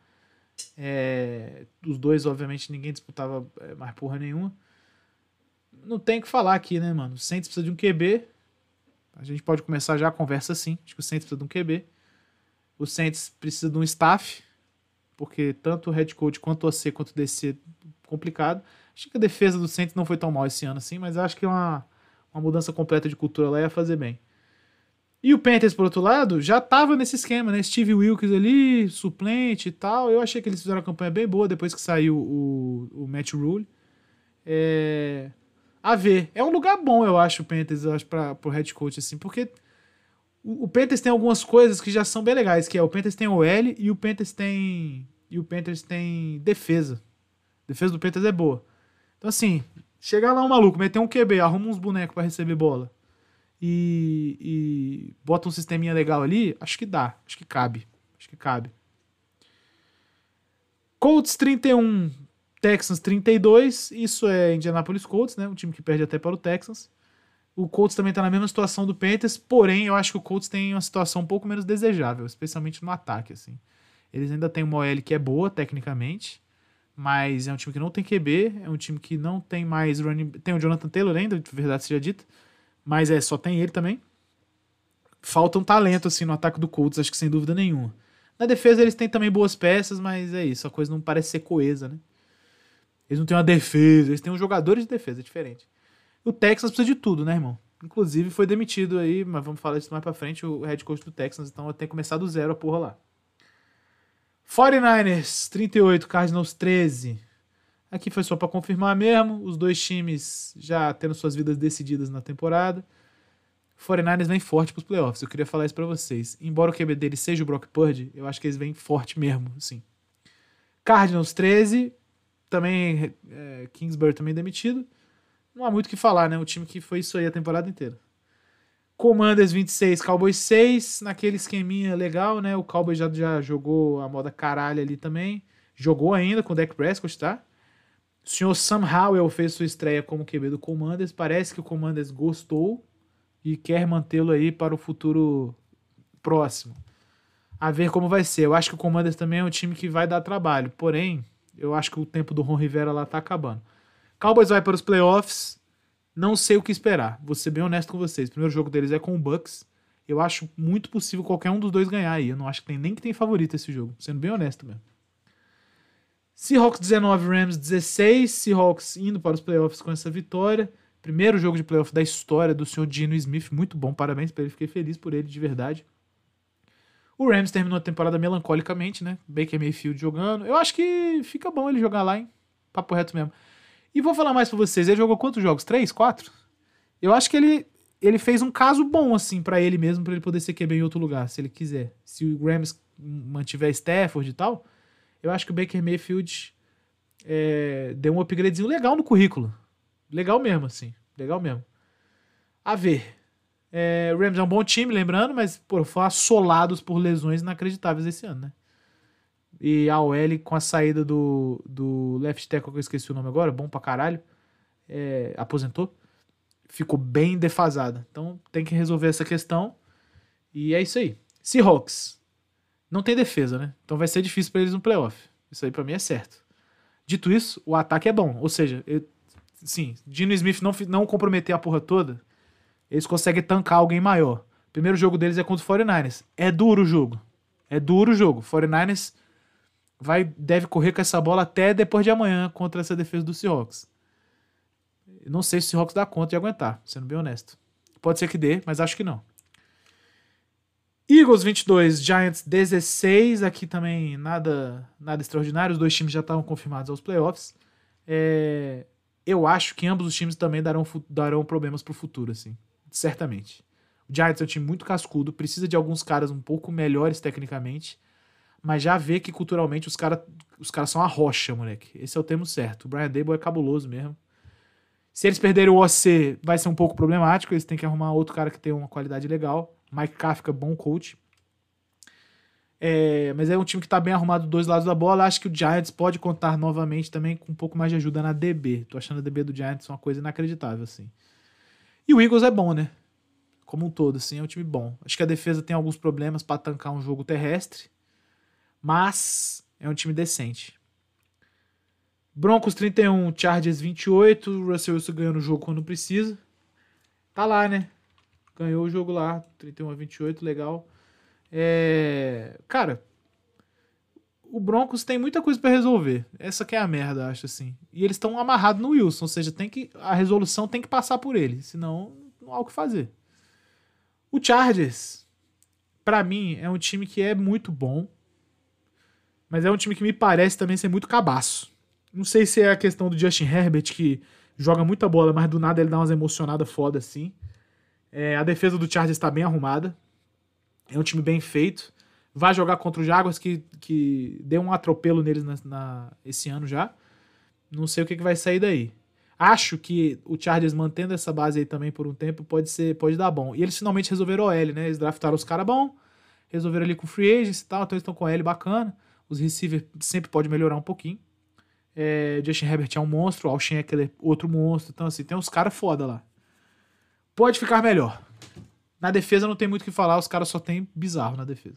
É, os dois, obviamente, ninguém disputava é, mais porra nenhuma. Não tem o que falar aqui, né, mano? O Saints precisa de um QB. A gente pode começar já a conversa assim. Acho que o Saints precisa de um QB. O Saints precisa de um staff, porque tanto o head coach quanto o AC quanto o DC complicado. Acho que a defesa do Saints não foi tão mal esse ano assim, mas acho que uma, uma mudança completa de cultura lá ia fazer bem. E o Panthers, por outro lado, já tava nesse esquema, né? Steve Wilkes ali, suplente e tal. Eu achei que eles fizeram uma campanha bem boa depois que saiu o, o Matt Rule. É... A ver. É um lugar bom, eu acho, o Panthers, eu acho, pra, pro head coach, assim, porque o, o Panthers tem algumas coisas que já são bem legais, que é o Panthers tem OL e o Panthers tem. E o Panthers tem defesa. A defesa do Panthers é boa. Então, assim, chegar lá um maluco, meter um QB, arruma uns bonecos para receber bola e, e bota um sisteminha legal ali, acho que dá, acho que cabe, acho que cabe. Colts 31, Texans 32, isso é Indianapolis Colts, né, um time que perde até para o Texans. O Colts também está na mesma situação do Panthers, porém eu acho que o Colts tem uma situação um pouco menos desejável, especialmente no ataque, assim. Eles ainda têm uma OL que é boa, tecnicamente. Mas é um time que não tem QB. É um time que não tem mais running. Tem o Jonathan Taylor ainda, de verdade seja dita. Mas é, só tem ele também. Falta um talento, assim, no ataque do Colts, acho que sem dúvida nenhuma. Na defesa eles têm também boas peças, mas é isso. A coisa não parece ser coesa, né? Eles não têm uma defesa, eles têm um jogadores de defesa, é diferente. O Texans precisa de tudo, né, irmão? Inclusive foi demitido aí, mas vamos falar disso mais pra frente, o head coach do Texans, então tem que começar do zero a porra lá. 49ers, 38, Cardinals 13. Aqui foi só para confirmar mesmo, os dois times já tendo suas vidas decididas na temporada. 49ers vem forte pros playoffs, eu queria falar isso pra vocês. Embora o QB deles seja o Brock Purdy, eu acho que eles vêm forte mesmo, sim. Cardinals 13, também é, Kingsbury também demitido. Não há muito o que falar, né? O time que foi isso aí a temporada inteira. Commanders 26, Cowboys 6, naquele esqueminha legal, né? O Cowboys já, já jogou a moda caralho ali também. Jogou ainda com o Dak Prescott, tá? O senhor Sam Howell fez sua estreia como QB do Commanders. Parece que o Commanders gostou e quer mantê-lo aí para o futuro próximo. A ver como vai ser. Eu acho que o Commanders também é um time que vai dar trabalho. Porém, eu acho que o tempo do Ron Rivera lá tá acabando. Cowboys vai para os playoffs. Não sei o que esperar. Vou ser bem honesto com vocês. O primeiro jogo deles é com o Bucks. Eu acho muito possível qualquer um dos dois ganhar aí. Eu não acho que tem nem que tem favorito esse jogo. Sendo bem honesto mesmo. Seahawks 19, Rams 16. Seahawks indo para os playoffs com essa vitória. Primeiro jogo de playoff da história do senhor Dino Smith. Muito bom, parabéns para ele. Fiquei feliz por ele, de verdade. O Rams terminou a temporada melancolicamente, né? Baker Mayfield jogando. Eu acho que fica bom ele jogar lá, hein? Papo reto mesmo. E vou falar mais pra vocês. Ele jogou quantos jogos? Três? Quatro? Eu acho que ele, ele fez um caso bom, assim, para ele mesmo, para ele poder ser QB em outro lugar, se ele quiser. Se o Rams mantiver Stafford e tal, eu acho que o Baker Mayfield é, deu um upgradezinho legal no currículo. Legal mesmo, assim. Legal mesmo. A ver. É, o Rams é um bom time, lembrando, mas pô, foram assolados por lesões inacreditáveis esse ano, né? E a OL com a saída do, do left tackle, que eu esqueci o nome agora, bom pra caralho, é, aposentou, ficou bem defasada. Então tem que resolver essa questão. E é isso aí. Seahawks. Não tem defesa, né? Então vai ser difícil para eles no playoff. Isso aí para mim é certo. Dito isso, o ataque é bom. Ou seja, eu, sim, Dino Smith não, não comprometer a porra toda, eles conseguem tancar alguém maior. Primeiro jogo deles é contra o 49ers. É duro o jogo. É duro o jogo. 49ers vai deve correr com essa bola até depois de amanhã contra essa defesa do Seahawks. Não sei se o Seahawks dá conta de aguentar, sendo bem honesto. Pode ser que dê, mas acho que não. Eagles 22, Giants 16. Aqui também nada nada extraordinário. Os dois times já estavam confirmados aos playoffs. É, eu acho que ambos os times também darão, darão problemas para o futuro, assim. Certamente. O Giants é um time muito cascudo, precisa de alguns caras um pouco melhores tecnicamente mas já vê que culturalmente os caras os cara são a rocha, moleque. Esse é o termo certo. O Brian Dable é cabuloso mesmo. Se eles perderem o OC, vai ser um pouco problemático. Eles têm que arrumar outro cara que tenha uma qualidade legal. Mike Kafka, bom coach. É, mas é um time que tá bem arrumado dos dois lados da bola. Acho que o Giants pode contar novamente também com um pouco mais de ajuda na DB. Tô achando a DB do Giants uma coisa inacreditável, assim. E o Eagles é bom, né? Como um todo, assim, é um time bom. Acho que a defesa tem alguns problemas para tancar um jogo terrestre. Mas é um time decente. Broncos 31, Chargers 28. Russell Wilson ganhando o jogo quando precisa. Tá lá, né? Ganhou o jogo lá, 31 a 28, legal. É... Cara, o Broncos tem muita coisa para resolver. Essa que é a merda, acho assim. E eles estão amarrados no Wilson, ou seja, tem que a resolução tem que passar por ele, senão não há o que fazer. O Chargers, para mim, é um time que é muito bom. Mas é um time que me parece também ser muito cabaço. Não sei se é a questão do Justin Herbert, que joga muita bola, mas do nada ele dá umas emocionadas foda assim. É, a defesa do Chargers está bem arrumada. É um time bem feito. Vai jogar contra o Jaguars, que, que deu um atropelo neles na, na esse ano já. Não sei o que, que vai sair daí. Acho que o Chargers mantendo essa base aí também por um tempo pode ser pode dar bom. E eles finalmente resolveram o L, né? Eles draftaram os caras bom, resolveram ali com free agents e tal, então eles estão com o L bacana. Os receivers sempre pode melhorar um pouquinho. É, Justin Herbert é um monstro, Alshin é outro monstro. Então, assim, tem uns caras foda lá. Pode ficar melhor. Na defesa não tem muito o que falar, os caras só tem bizarro na defesa.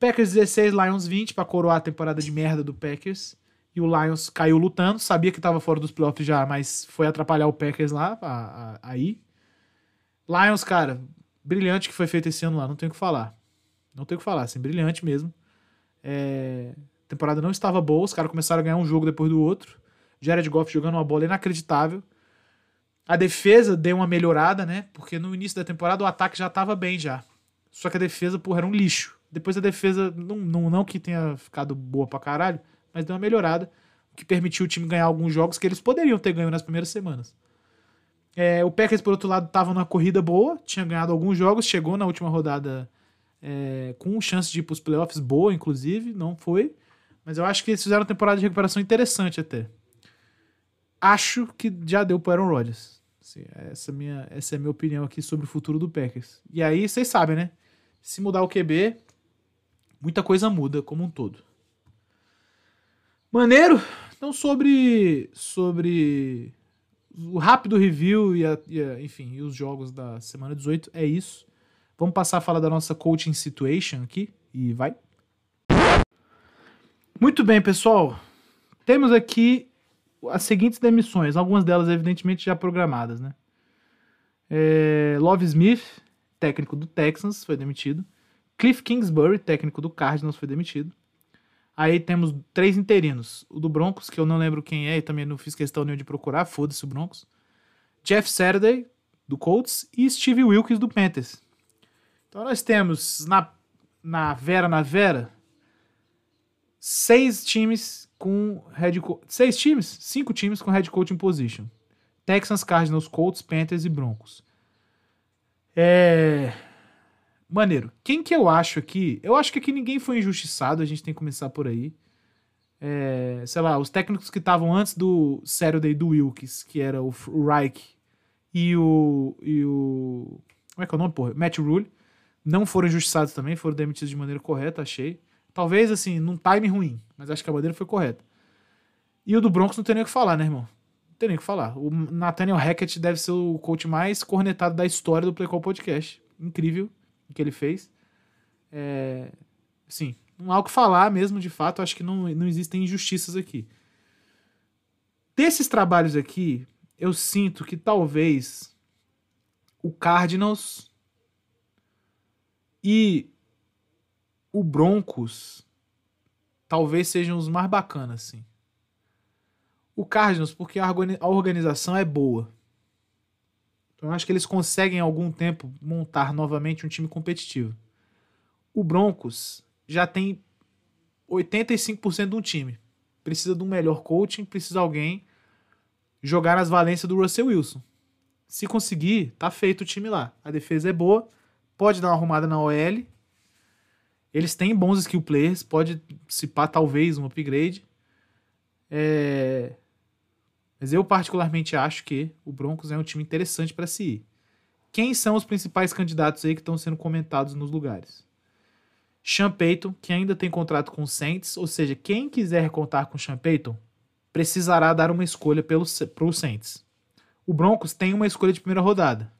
Packers 16, Lions 20 pra coroar a temporada de merda do Packers. E o Lions caiu lutando, sabia que tava fora dos playoffs já, mas foi atrapalhar o Packers lá, aí. Lions, cara, brilhante que foi feito esse ano lá, não tenho o que falar. Não tenho o que falar, assim, brilhante mesmo. É, temporada não estava boa, os caras começaram a ganhar um jogo depois do outro. Jared Goff jogando uma bola inacreditável. A defesa deu uma melhorada, né? Porque no início da temporada o ataque já estava bem já. Só que a defesa, porra, era um lixo. Depois a defesa, não, não, não que tenha ficado boa pra caralho, mas deu uma melhorada, o que permitiu o time ganhar alguns jogos que eles poderiam ter ganho nas primeiras semanas. É, o Packers, por outro lado, estava numa corrida boa, tinha ganhado alguns jogos, chegou na última rodada é, com chance de ir para os playoffs boa, inclusive, não foi. Mas eu acho que eles fizeram uma temporada de recuperação interessante até. Acho que já deu para Aaron Rodgers. Assim, essa, é minha, essa é a minha opinião aqui sobre o futuro do Packers. E aí, vocês sabem, né? Se mudar o QB, muita coisa muda como um todo. Maneiro? Então, sobre, sobre o rápido review e, a- e a- enfim, e os jogos da semana 18, é isso. Vamos passar a falar da nossa coaching situation aqui e vai. Muito bem, pessoal. Temos aqui as seguintes demissões, algumas delas evidentemente já programadas, né? É, Love Smith, técnico do Texans, foi demitido. Cliff Kingsbury, técnico do Cardinals, foi demitido. Aí temos três interinos. O do Broncos, que eu não lembro quem é e também não fiz questão nenhuma de procurar, foda-se o Broncos. Jeff Saturday, do Colts, e Steve Wilkes, do Panthers. Então nós temos na, na Vera, na Vera, seis times com head coach. Seis times? Cinco times com head coaching position. Texans, Cardinals, Colts, Panthers e Broncos. É. Maneiro. Quem que eu acho aqui? Eu acho que aqui ninguém foi injustiçado, a gente tem que começar por aí. É, sei lá, os técnicos que estavam antes do Saturday do Wilkes, que era o, o Reich e o, e o. Como é que é o nome, porra? Matt Rule. Não foram injustiçados também, foram demitidos de maneira correta, achei. Talvez, assim, num time ruim, mas acho que a maneira foi correta. E o do Broncos não tem nem o que falar, né, irmão? Não tem nem o que falar. O Nathaniel Hackett deve ser o coach mais cornetado da história do Play Call Podcast. Incrível o que ele fez. É, sim, não há o que falar mesmo, de fato. Acho que não, não existem injustiças aqui. Desses trabalhos aqui, eu sinto que talvez o Cardinals e o Broncos talvez sejam os mais bacanas, assim. O Cardinals, porque a organi- a organização é boa. Então eu acho que eles conseguem em algum tempo montar novamente um time competitivo. O Broncos já tem 85% de um time. Precisa de um melhor coaching, precisa de alguém jogar nas valências do Russell Wilson. Se conseguir, tá feito o time lá. A defesa é boa, pode dar uma arrumada na OL. Eles têm bons skill players, pode se pá talvez um upgrade. É... Mas eu particularmente acho que o Broncos é um time interessante para se ir. Quem são os principais candidatos aí que estão sendo comentados nos lugares? Sean Payton, que ainda tem contrato com o Saints, ou seja, quem quiser contar com o Sean Payton precisará dar uma escolha para o Saints. O Broncos tem uma escolha de primeira rodada,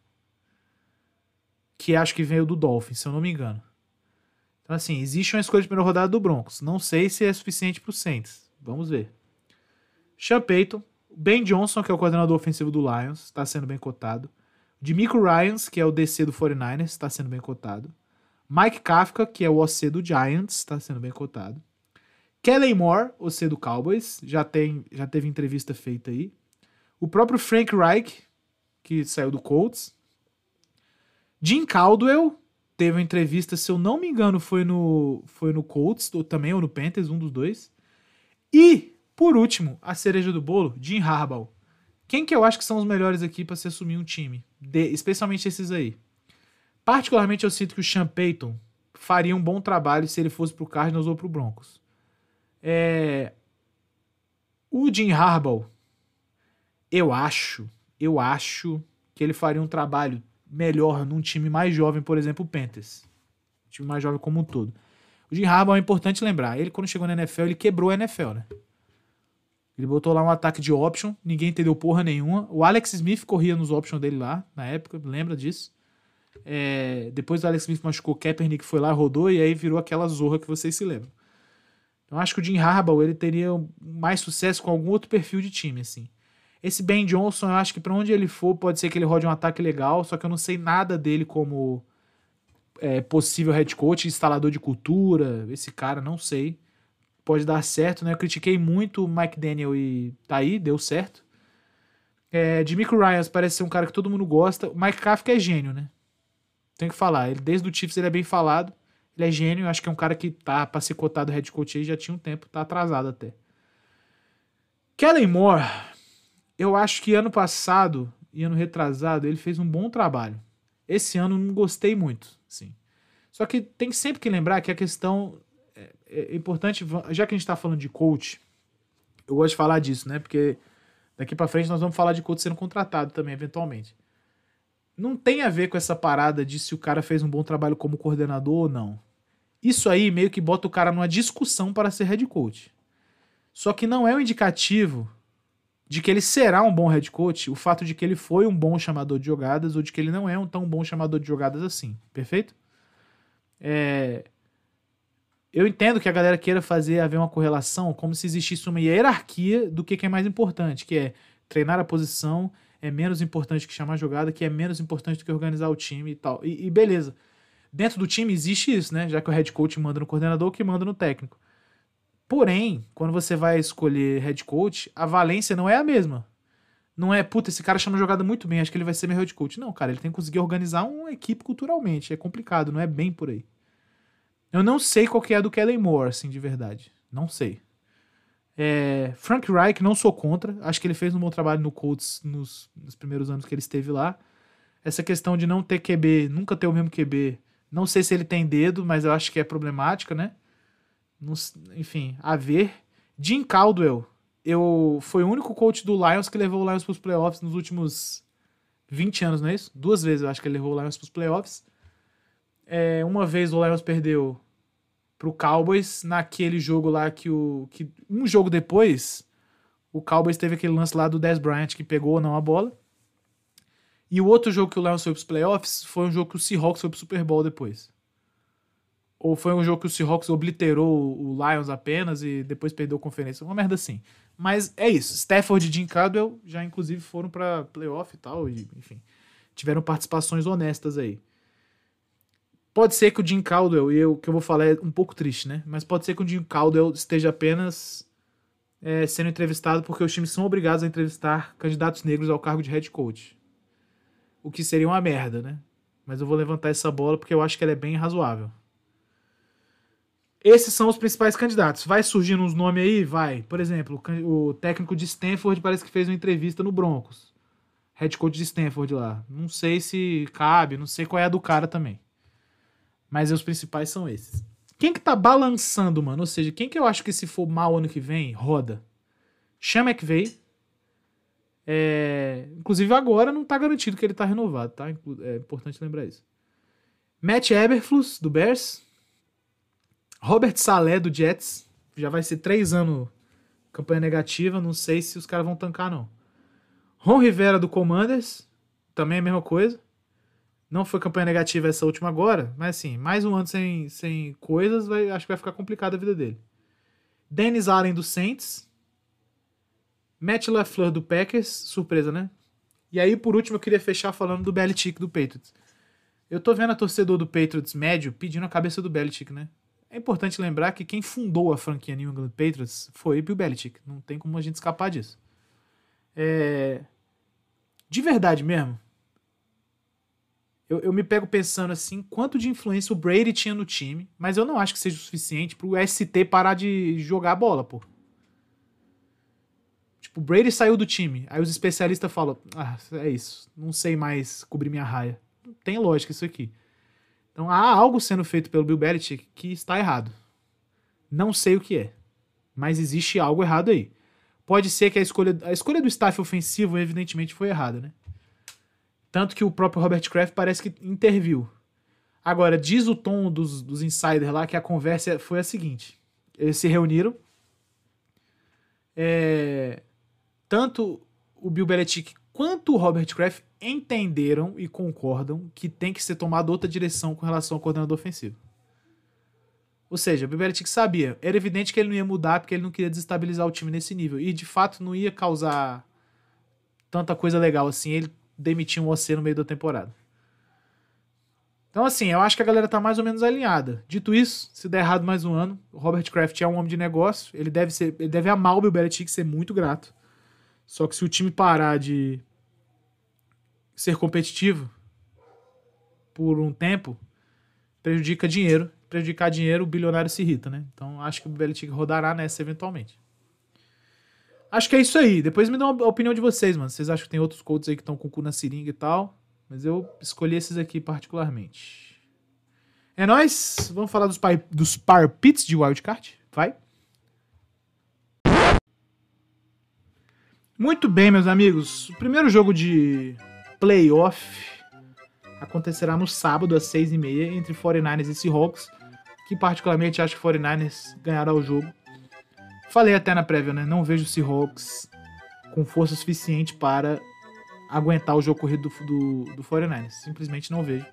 que acho que veio do Dolphins, se eu não me engano. Então, assim, existe uma escolha de primeira rodada do Broncos. Não sei se é suficiente para o Saints. Vamos ver. Sean Payton, Ben Johnson, que é o coordenador ofensivo do Lions, está sendo bem cotado. Demico Ryans, que é o DC do 49ers, está sendo bem cotado. Mike Kafka, que é o OC do Giants, está sendo bem cotado. Kellen Moore, OC do Cowboys, já, tem, já teve entrevista feita aí. O próprio Frank Reich, que saiu do Colts. Jim Caldwell, teve uma entrevista, se eu não me engano, foi no, foi no Colts, ou também ou no Panthers, um dos dois. E, por último, a cereja do bolo, Jim Harbaugh. Quem que eu acho que são os melhores aqui para se assumir um time? De- especialmente esses aí. Particularmente eu sinto que o Sean Payton faria um bom trabalho se ele fosse pro Cardinals ou pro Broncos. É... O Jim Harbaugh, eu acho, eu acho que ele faria um trabalho melhor num time mais jovem, por exemplo, o Panthers. Um time mais jovem como um todo. O Jim Harbaugh é importante lembrar, ele quando chegou na NFL, ele quebrou a NFL, né? Ele botou lá um ataque de option, ninguém entendeu porra nenhuma. O Alex Smith corria nos options dele lá, na época, lembra disso? É, depois do Alex Smith machucou, Kaepernick foi lá, rodou e aí virou aquela zorra que vocês se lembram. Então acho que o Jim Harbaugh ele teria mais sucesso com algum outro perfil de time, assim. Esse Ben Johnson, eu acho que para onde ele for, pode ser que ele rode um ataque legal, só que eu não sei nada dele como é, possível head coach, instalador de cultura, esse cara, não sei. Pode dar certo, né? Eu critiquei muito o Mike Daniel e tá aí, deu certo. É, Demico Ryans parece ser um cara que todo mundo gosta. O Mike Kafka é gênio, né? Tem que falar. Ele, desde o Chiefs ele é bem falado. Ele é gênio. Acho que é um cara que tá pra ser cotado head coach aí já tinha um tempo. Tá atrasado até. Kellen Moore. Eu acho que ano passado e ano retrasado ele fez um bom trabalho. Esse ano não gostei muito, sim. Só que tem sempre que lembrar que a questão é, é importante, já que a gente está falando de coach, eu gosto de falar disso, né? Porque Daqui para frente nós vamos falar de coach sendo contratado também, eventualmente. Não tem a ver com essa parada de se o cara fez um bom trabalho como coordenador ou não. Isso aí meio que bota o cara numa discussão para ser head coach. Só que não é um indicativo de que ele será um bom head coach o fato de que ele foi um bom chamador de jogadas ou de que ele não é um tão bom chamador de jogadas assim. Perfeito? É, eu entendo que a galera queira fazer haver uma correlação como se existisse uma hierarquia do que, que é mais importante, que é treinar a posição é menos importante que chamar jogada, que é menos importante do que organizar o time e tal. E, e, beleza. Dentro do time existe isso, né? Já que o head coach manda no coordenador, que manda no técnico. Porém, quando você vai escolher head coach, a valência não é a mesma. Não é, puta, esse cara chama jogada muito bem, acho que ele vai ser meu head coach. Não, cara, ele tem que conseguir organizar uma equipe culturalmente. É complicado, não é bem por aí. Eu não sei qual que é a do Kellen Moore, assim, de verdade. Não sei. É, Frank Reich, não sou contra. Acho que ele fez um bom trabalho no Colts nos, nos, primeiros anos que ele esteve lá. Essa questão de não ter QB, nunca ter o mesmo QB. Não sei se ele tem dedo, mas eu acho que é problemática, né? Não, enfim, a ver. Jim Caldwell, eu foi o único coach do Lions que levou o Lions para os playoffs nos últimos 20 anos, não é isso? Duas vezes eu acho que ele levou o Lions para os playoffs. É, uma vez o Lions perdeu pro Cowboys naquele jogo lá que o. Que, um jogo depois, o Cowboys teve aquele lance lá do Dez Bryant que pegou ou não a bola. E o outro jogo que o Lions foi pros playoffs foi um jogo que o Seahawks foi pro Super Bowl depois. Ou foi um jogo que o Seahawks obliterou o Lions apenas e depois perdeu a conferência. Uma merda assim. Mas é isso. Stafford e Jim Caldwell já inclusive foram para playoff e tal. E, enfim, tiveram participações honestas aí. Pode ser que o Jim Caldwell, e eu, que eu vou falar é um pouco triste, né? Mas pode ser que o Jim Caldwell esteja apenas é, sendo entrevistado porque os times são obrigados a entrevistar candidatos negros ao cargo de head coach. O que seria uma merda, né? Mas eu vou levantar essa bola porque eu acho que ela é bem razoável. Esses são os principais candidatos. Vai surgindo uns nomes aí? Vai. Por exemplo, o técnico de Stanford parece que fez uma entrevista no Broncos. Head coach de Stanford lá. Não sei se cabe, não sei qual é a do cara também. Mas os principais são esses. Quem que tá balançando, mano? Ou seja, quem que eu acho que se for mal ano que vem, roda? Sean McVay. É... Inclusive agora não tá garantido que ele tá renovado, tá? É importante lembrar isso. Matt Eberflus, do Bears. Robert Saleh, do Jets. Já vai ser três anos campanha negativa. Não sei se os caras vão tancar, não. Ron Rivera, do Commanders. Também a mesma coisa. Não foi campanha negativa essa última agora, mas assim, mais um ano sem, sem coisas, vai, acho que vai ficar complicada a vida dele. Dennis Allen do Saints. Matt LaFleur do Packers, surpresa, né? E aí, por último, eu queria fechar falando do Belichick do Patriots. Eu tô vendo a torcedor do Patriots médio pedindo a cabeça do Belichick, né? É importante lembrar que quem fundou a franquia New England Patriots foi Bill Belichick. Não tem como a gente escapar disso. É... De verdade mesmo, eu, eu me pego pensando assim, quanto de influência o Brady tinha no time, mas eu não acho que seja o suficiente pro ST parar de jogar a bola, pô. Tipo, o Brady saiu do time, aí os especialistas falam, ah, é isso, não sei mais cobrir minha raia. Não tem lógica isso aqui. Então há algo sendo feito pelo Bill Belichick que está errado. Não sei o que é, mas existe algo errado aí. Pode ser que a escolha, a escolha do staff ofensivo, evidentemente, foi errada, né? Tanto que o próprio Robert Kraft parece que interviu. Agora, diz o tom dos, dos insiders lá que a conversa foi a seguinte: eles se reuniram. É, tanto o Bill Belichick quanto o Robert Kraft entenderam e concordam que tem que ser tomada outra direção com relação ao coordenador ofensivo. Ou seja, o Belichick sabia, era evidente que ele não ia mudar porque ele não queria desestabilizar o time nesse nível e de fato não ia causar tanta coisa legal assim, ele demitir um OC no meio da temporada. Então, assim, eu acho que a galera tá mais ou menos alinhada. Dito isso, se der errado mais um ano, o Robert Kraft é um homem de negócio, ele deve ser, ele deve amar o Bill Belichick ser muito grato. Só que se o time parar de ser competitivo por um tempo, prejudica dinheiro. Prejudicar dinheiro, o bilionário se irrita, né? Então acho que o Belichick rodará nessa eventualmente. Acho que é isso aí. Depois me dão a opinião de vocês, mano. Vocês acham que tem outros coaches aí que estão com o cu na seringa e tal? Mas eu escolhi esses aqui particularmente. É nóis! Vamos falar dos, par, dos parpits de wildcard? Vai! Muito bem, meus amigos. O primeiro jogo de playoff acontecerá no sábado, às 6h30, entre 49ers e Seahawks. Que particularmente acho que 49ers ganhará o jogo. Falei até na prévia, né? Não vejo o Seahawks com força suficiente para aguentar o jogo corrido do, do, do 49ers. Simplesmente não vejo.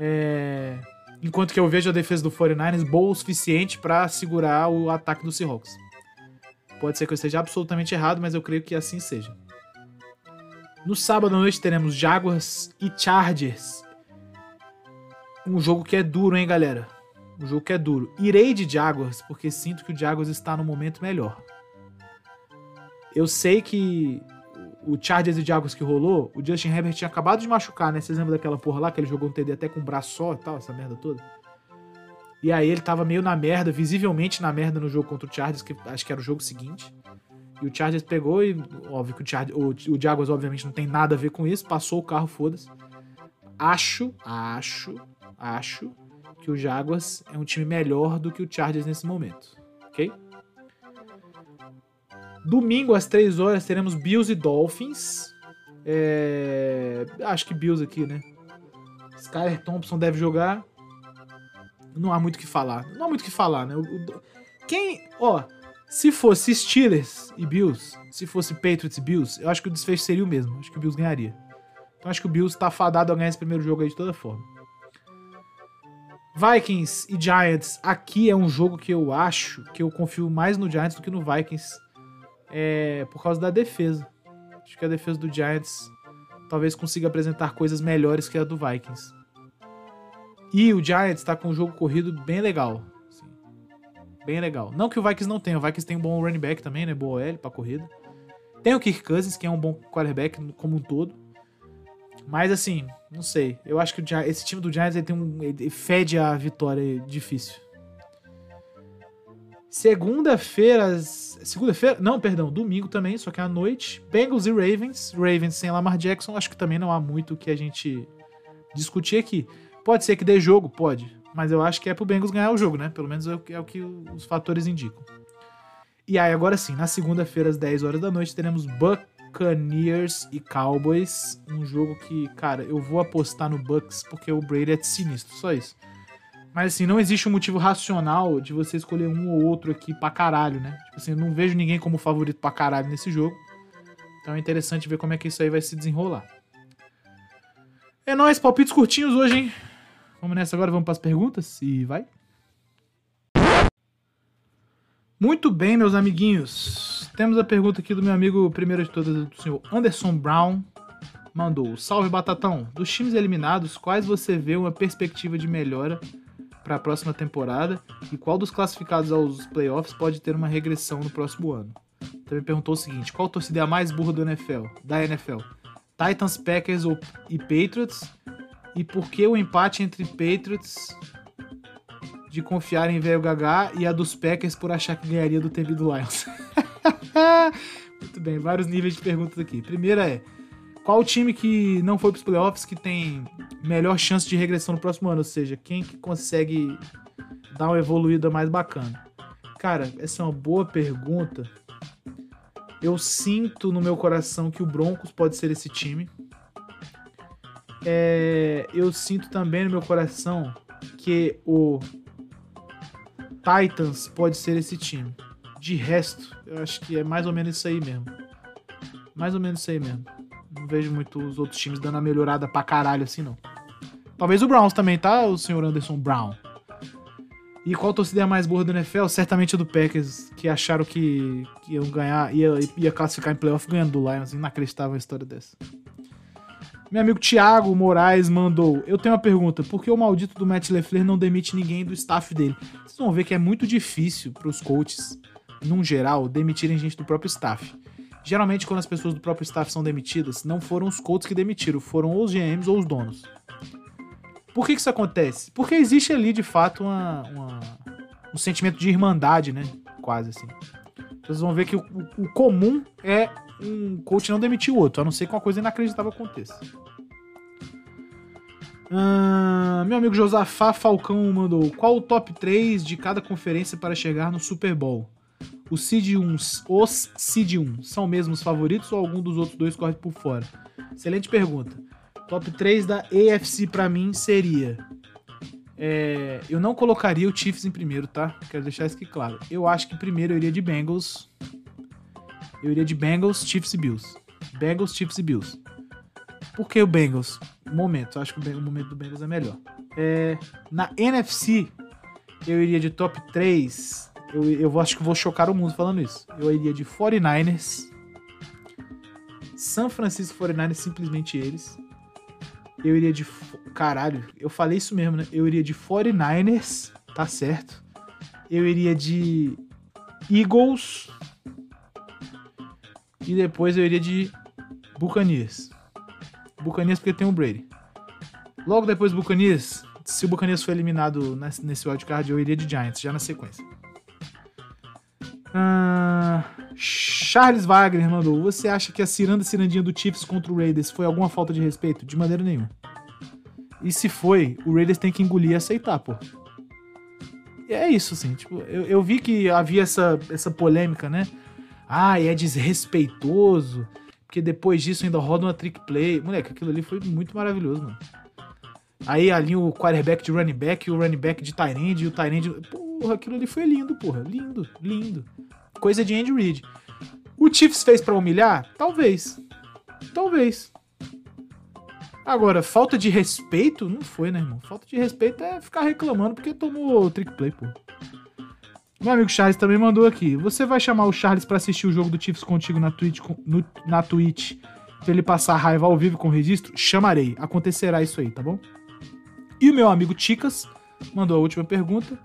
É... Enquanto que eu vejo a defesa do 49ers boa o suficiente para segurar o ataque do Seahawks. Pode ser que eu esteja absolutamente errado, mas eu creio que assim seja. No sábado à noite teremos Jaguars e Chargers. Um jogo que é duro, hein, galera? Um jogo que é duro. Irei de Jaguars, porque sinto que o Jaguars está no momento melhor. Eu sei que o Chargers e Jaguars que rolou, o Justin Herbert tinha acabado de machucar, né? Vocês lembram daquela porra lá que ele jogou um TD até com um braço só e tal, essa merda toda? E aí ele tava meio na merda, visivelmente na merda no jogo contra o Chargers, que acho que era o jogo seguinte. E o Chargers pegou e, óbvio que o, Chargers, o, o Jaguars obviamente não tem nada a ver com isso, passou o carro, foda-se. Acho, acho, acho que o Jaguars é um time melhor do que o Chargers nesse momento, ok? Domingo às 3 horas teremos Bills e Dolphins. É... Acho que Bills aqui, né? Skyler Thompson deve jogar. Não há muito o que falar. Não há muito o que falar, né? Quem. Ó, se fosse Steelers e Bills, se fosse Patriots e Bills, eu acho que o desfecho seria o mesmo. Acho que o Bills ganharia. Então acho que o Bills tá fadado a ganhar esse primeiro jogo aí de toda forma. Vikings e Giants, aqui é um jogo que eu acho que eu confio mais no Giants do que no Vikings é, por causa da defesa. Acho que a defesa do Giants talvez consiga apresentar coisas melhores que a do Vikings. E o Giants tá com um jogo corrido bem legal. Bem legal. Não que o Vikings não tenha, o Vikings tem um bom running back também, né? Boa L pra corrida. Tem o Kirk Cousins, que é um bom quarterback como um todo. Mas assim, não sei. Eu acho que Giants, esse time do Giants ele tem um, ele fede a vitória difícil. Segunda-feira. Segunda-feira? Não, perdão, domingo também, só que à noite. Bengals e Ravens. Ravens sem Lamar Jackson, acho que também não há muito que a gente discutir aqui. Pode ser que dê jogo, pode. Mas eu acho que é pro Bengals ganhar o jogo, né? Pelo menos é o que, é o que os fatores indicam. E aí, agora sim, na segunda-feira, às 10 horas da noite, teremos Buccaneers e Cowboys. Um jogo que, cara, eu vou apostar no Bucks porque o Brady é sinistro, só isso. Mas assim, não existe um motivo racional de você escolher um ou outro aqui pra caralho, né? Tipo assim, eu não vejo ninguém como favorito pra caralho nesse jogo. Então é interessante ver como é que isso aí vai se desenrolar. É nóis, palpites curtinhos hoje, hein? Vamos nessa agora, vamos para as perguntas e vai. Muito bem, meus amiguinhos. Temos a pergunta aqui do meu amigo, primeiro de todas, do senhor Anderson Brown. Mandou: Salve Batatão. Dos times eliminados, quais você vê uma perspectiva de melhora para a próxima temporada e qual dos classificados aos playoffs pode ter uma regressão no próximo ano. Também perguntou o seguinte: qual torcida é a mais burra do NFL, da NFL? Titans, Packers ou, e Patriots? E por que o empate entre Patriots de confiar em velho Gagá e a dos Packers por achar que ganharia do TV do Lions? Muito bem, vários níveis de perguntas aqui. Primeira é: qual o time que não foi para os playoffs que tem melhor chance de regressão no próximo ano? Ou seja, quem que consegue dar uma evoluída mais bacana? Cara, essa é uma boa pergunta. Eu sinto no meu coração que o Broncos pode ser esse time. É, eu sinto também no meu coração que o Titans pode ser esse time. De resto, eu acho que é mais ou menos isso aí mesmo. Mais ou menos isso aí mesmo. Não vejo muito os outros times dando a melhorada pra caralho assim, não. Talvez o Browns também, tá, o senhor Anderson Brown? E qual torcida é a mais burra do NFL? Certamente a do Packers, que acharam que, que iam ganhar, ia, ia classificar em playoff ganhando do Lions. Inacreditável uma história dessa. Meu amigo Thiago Moraes mandou. Eu tenho uma pergunta. Por que o maldito do Matt LeFleur não demite ninguém do staff dele? Vocês vão ver que é muito difícil pros coaches, num geral, demitirem gente do próprio staff. Geralmente, quando as pessoas do próprio staff são demitidas, não foram os coaches que demitiram, foram os GMs ou os donos. Por que, que isso acontece? Porque existe ali, de fato, uma, uma- um sentimento de irmandade, né? Quase assim. Vocês vão ver que o- o comum é um coach não demitir o outro, a não ser que uma coisa inacreditável aconteça. Ah, meu amigo Josafá Falcão mandou: Qual o top 3 de cada conferência para chegar no Super Bowl? Os Seed 1, os Seed 1 são mesmo os favoritos ou algum dos outros dois corre por fora? Excelente pergunta. Top 3 da AFC pra mim seria. é, eu não colocaria o Chiefs em primeiro, tá? Quero deixar isso aqui claro. Eu acho que primeiro eu iria de Bengals. Eu iria de Bengals, Chiefs e Bills. Bengals, Chiefs e Bills. Por que o Bengals? Momento, acho que o momento do Bengals é melhor. É, na NFC, eu iria de top 3. Eu, eu acho que vou chocar o mundo falando isso. Eu iria de 49ers. San Francisco 49ers, simplesmente eles. Eu iria de. Caralho, eu falei isso mesmo, né? Eu iria de 49ers, tá certo. Eu iria de Eagles. E depois eu iria de Buccaneers. Buccaneers porque tem o Brady. Logo depois do Buccaneers, se o Buccaneers for eliminado nesse, wildcard, eu iria de Giants, já na sequência. Ah, Charles Wagner mandou. Você acha que a ciranda cirandinha do Chiefs contra o Raiders foi alguma falta de respeito? De maneira nenhuma. E se foi, o Raiders tem que engolir e aceitar, pô. E é isso, assim. Tipo, eu, eu vi que havia essa, essa polêmica, né? Ah, é desrespeitoso. Porque depois disso ainda roda uma trick play. Moleque, aquilo ali foi muito maravilhoso, mano. Aí ali o quarterback de running back, o running back de tight e o tight. Porra, aquilo ali foi lindo, porra. Lindo, lindo. Coisa de Andy Reid. O Chiefs fez pra humilhar? Talvez. Talvez. Agora, falta de respeito? Não foi, né, irmão? Falta de respeito é ficar reclamando porque tomou trick play, pô. Meu amigo Charles também mandou aqui. Você vai chamar o Charles pra assistir o jogo do Chiefs contigo na Twitch, no- na Twitch pra ele passar raiva ao vivo com registro? Chamarei. Acontecerá isso aí, tá bom? E o meu amigo Ticas mandou a última pergunta.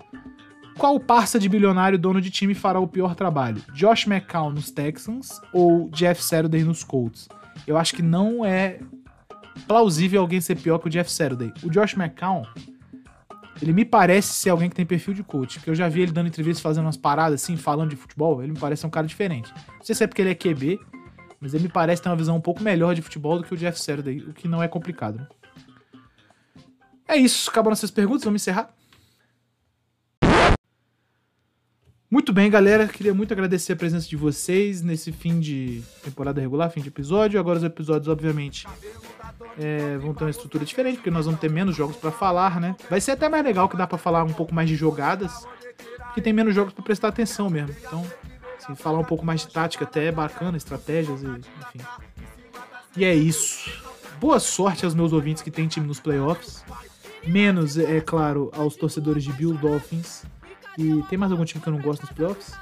Qual parça de bilionário dono de time fará o pior trabalho? Josh McCown nos Texans ou Jeff Saturday nos Colts? Eu acho que não é plausível alguém ser pior que o Jeff Saturday. O Josh McCown, ele me parece ser alguém que tem perfil de coach, porque eu já vi ele dando entrevistas fazendo umas paradas assim, falando de futebol, ele me parece ser um cara diferente. Não sei se é porque ele é QB, mas ele me parece ter uma visão um pouco melhor de futebol do que o Jeff Saturday, o que não é complicado. né? É isso, acabaram essas perguntas, vamos encerrar? Muito bem, galera. Queria muito agradecer a presença de vocês nesse fim de temporada regular, fim de episódio. Agora os episódios, obviamente, é, vão ter uma estrutura diferente, porque nós vamos ter menos jogos pra falar, né? Vai ser até mais legal que dá pra falar um pouco mais de jogadas, porque tem menos jogos pra prestar atenção mesmo. Então, assim, falar um pouco mais de tática até é bacana, estratégias e enfim. E é isso. Boa sorte aos meus ouvintes que têm time nos playoffs. Menos, é claro, aos torcedores de Bill Dolphins. E tem mais algum time que eu não gosto nos playoffs?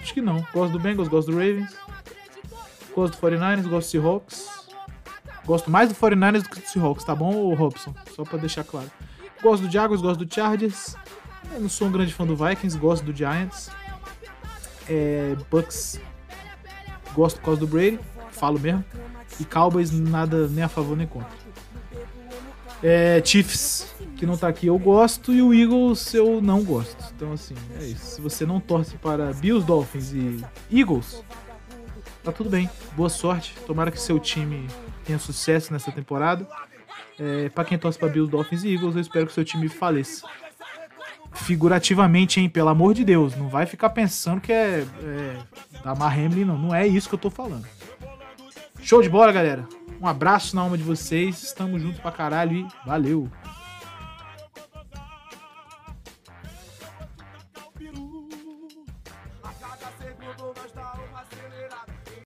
Acho que não. Gosto do Bengals, gosto do Ravens. Gosto do 49ers, gosto do Seahawks. Gosto mais do 49ers do que do Seahawks, tá bom, Robson? Só pra deixar claro. Gosto do Jaguars, gosto do Chargers. Eu não sou um grande fã do Vikings, gosto do Giants. É, Bucks, gosto por causa do Brady, falo mesmo. E Cowboys, nada nem a favor nem contra. É, Chiefs, que não tá aqui, eu gosto. E o Eagles, eu não gosto. Então, assim, é isso. Se você não torce para Bills, Dolphins e Eagles, tá tudo bem. Boa sorte. Tomara que seu time tenha sucesso nessa temporada. É, para quem torce para Bills, Dolphins e Eagles, eu espero que seu time faleça. Figurativamente, hein? Pelo amor de Deus. Não vai ficar pensando que é, é Damar Hamlin, não. Não é isso que eu tô falando. Show de bola, galera. Um abraço na alma de vocês. Estamos juntos pra caralho e valeu.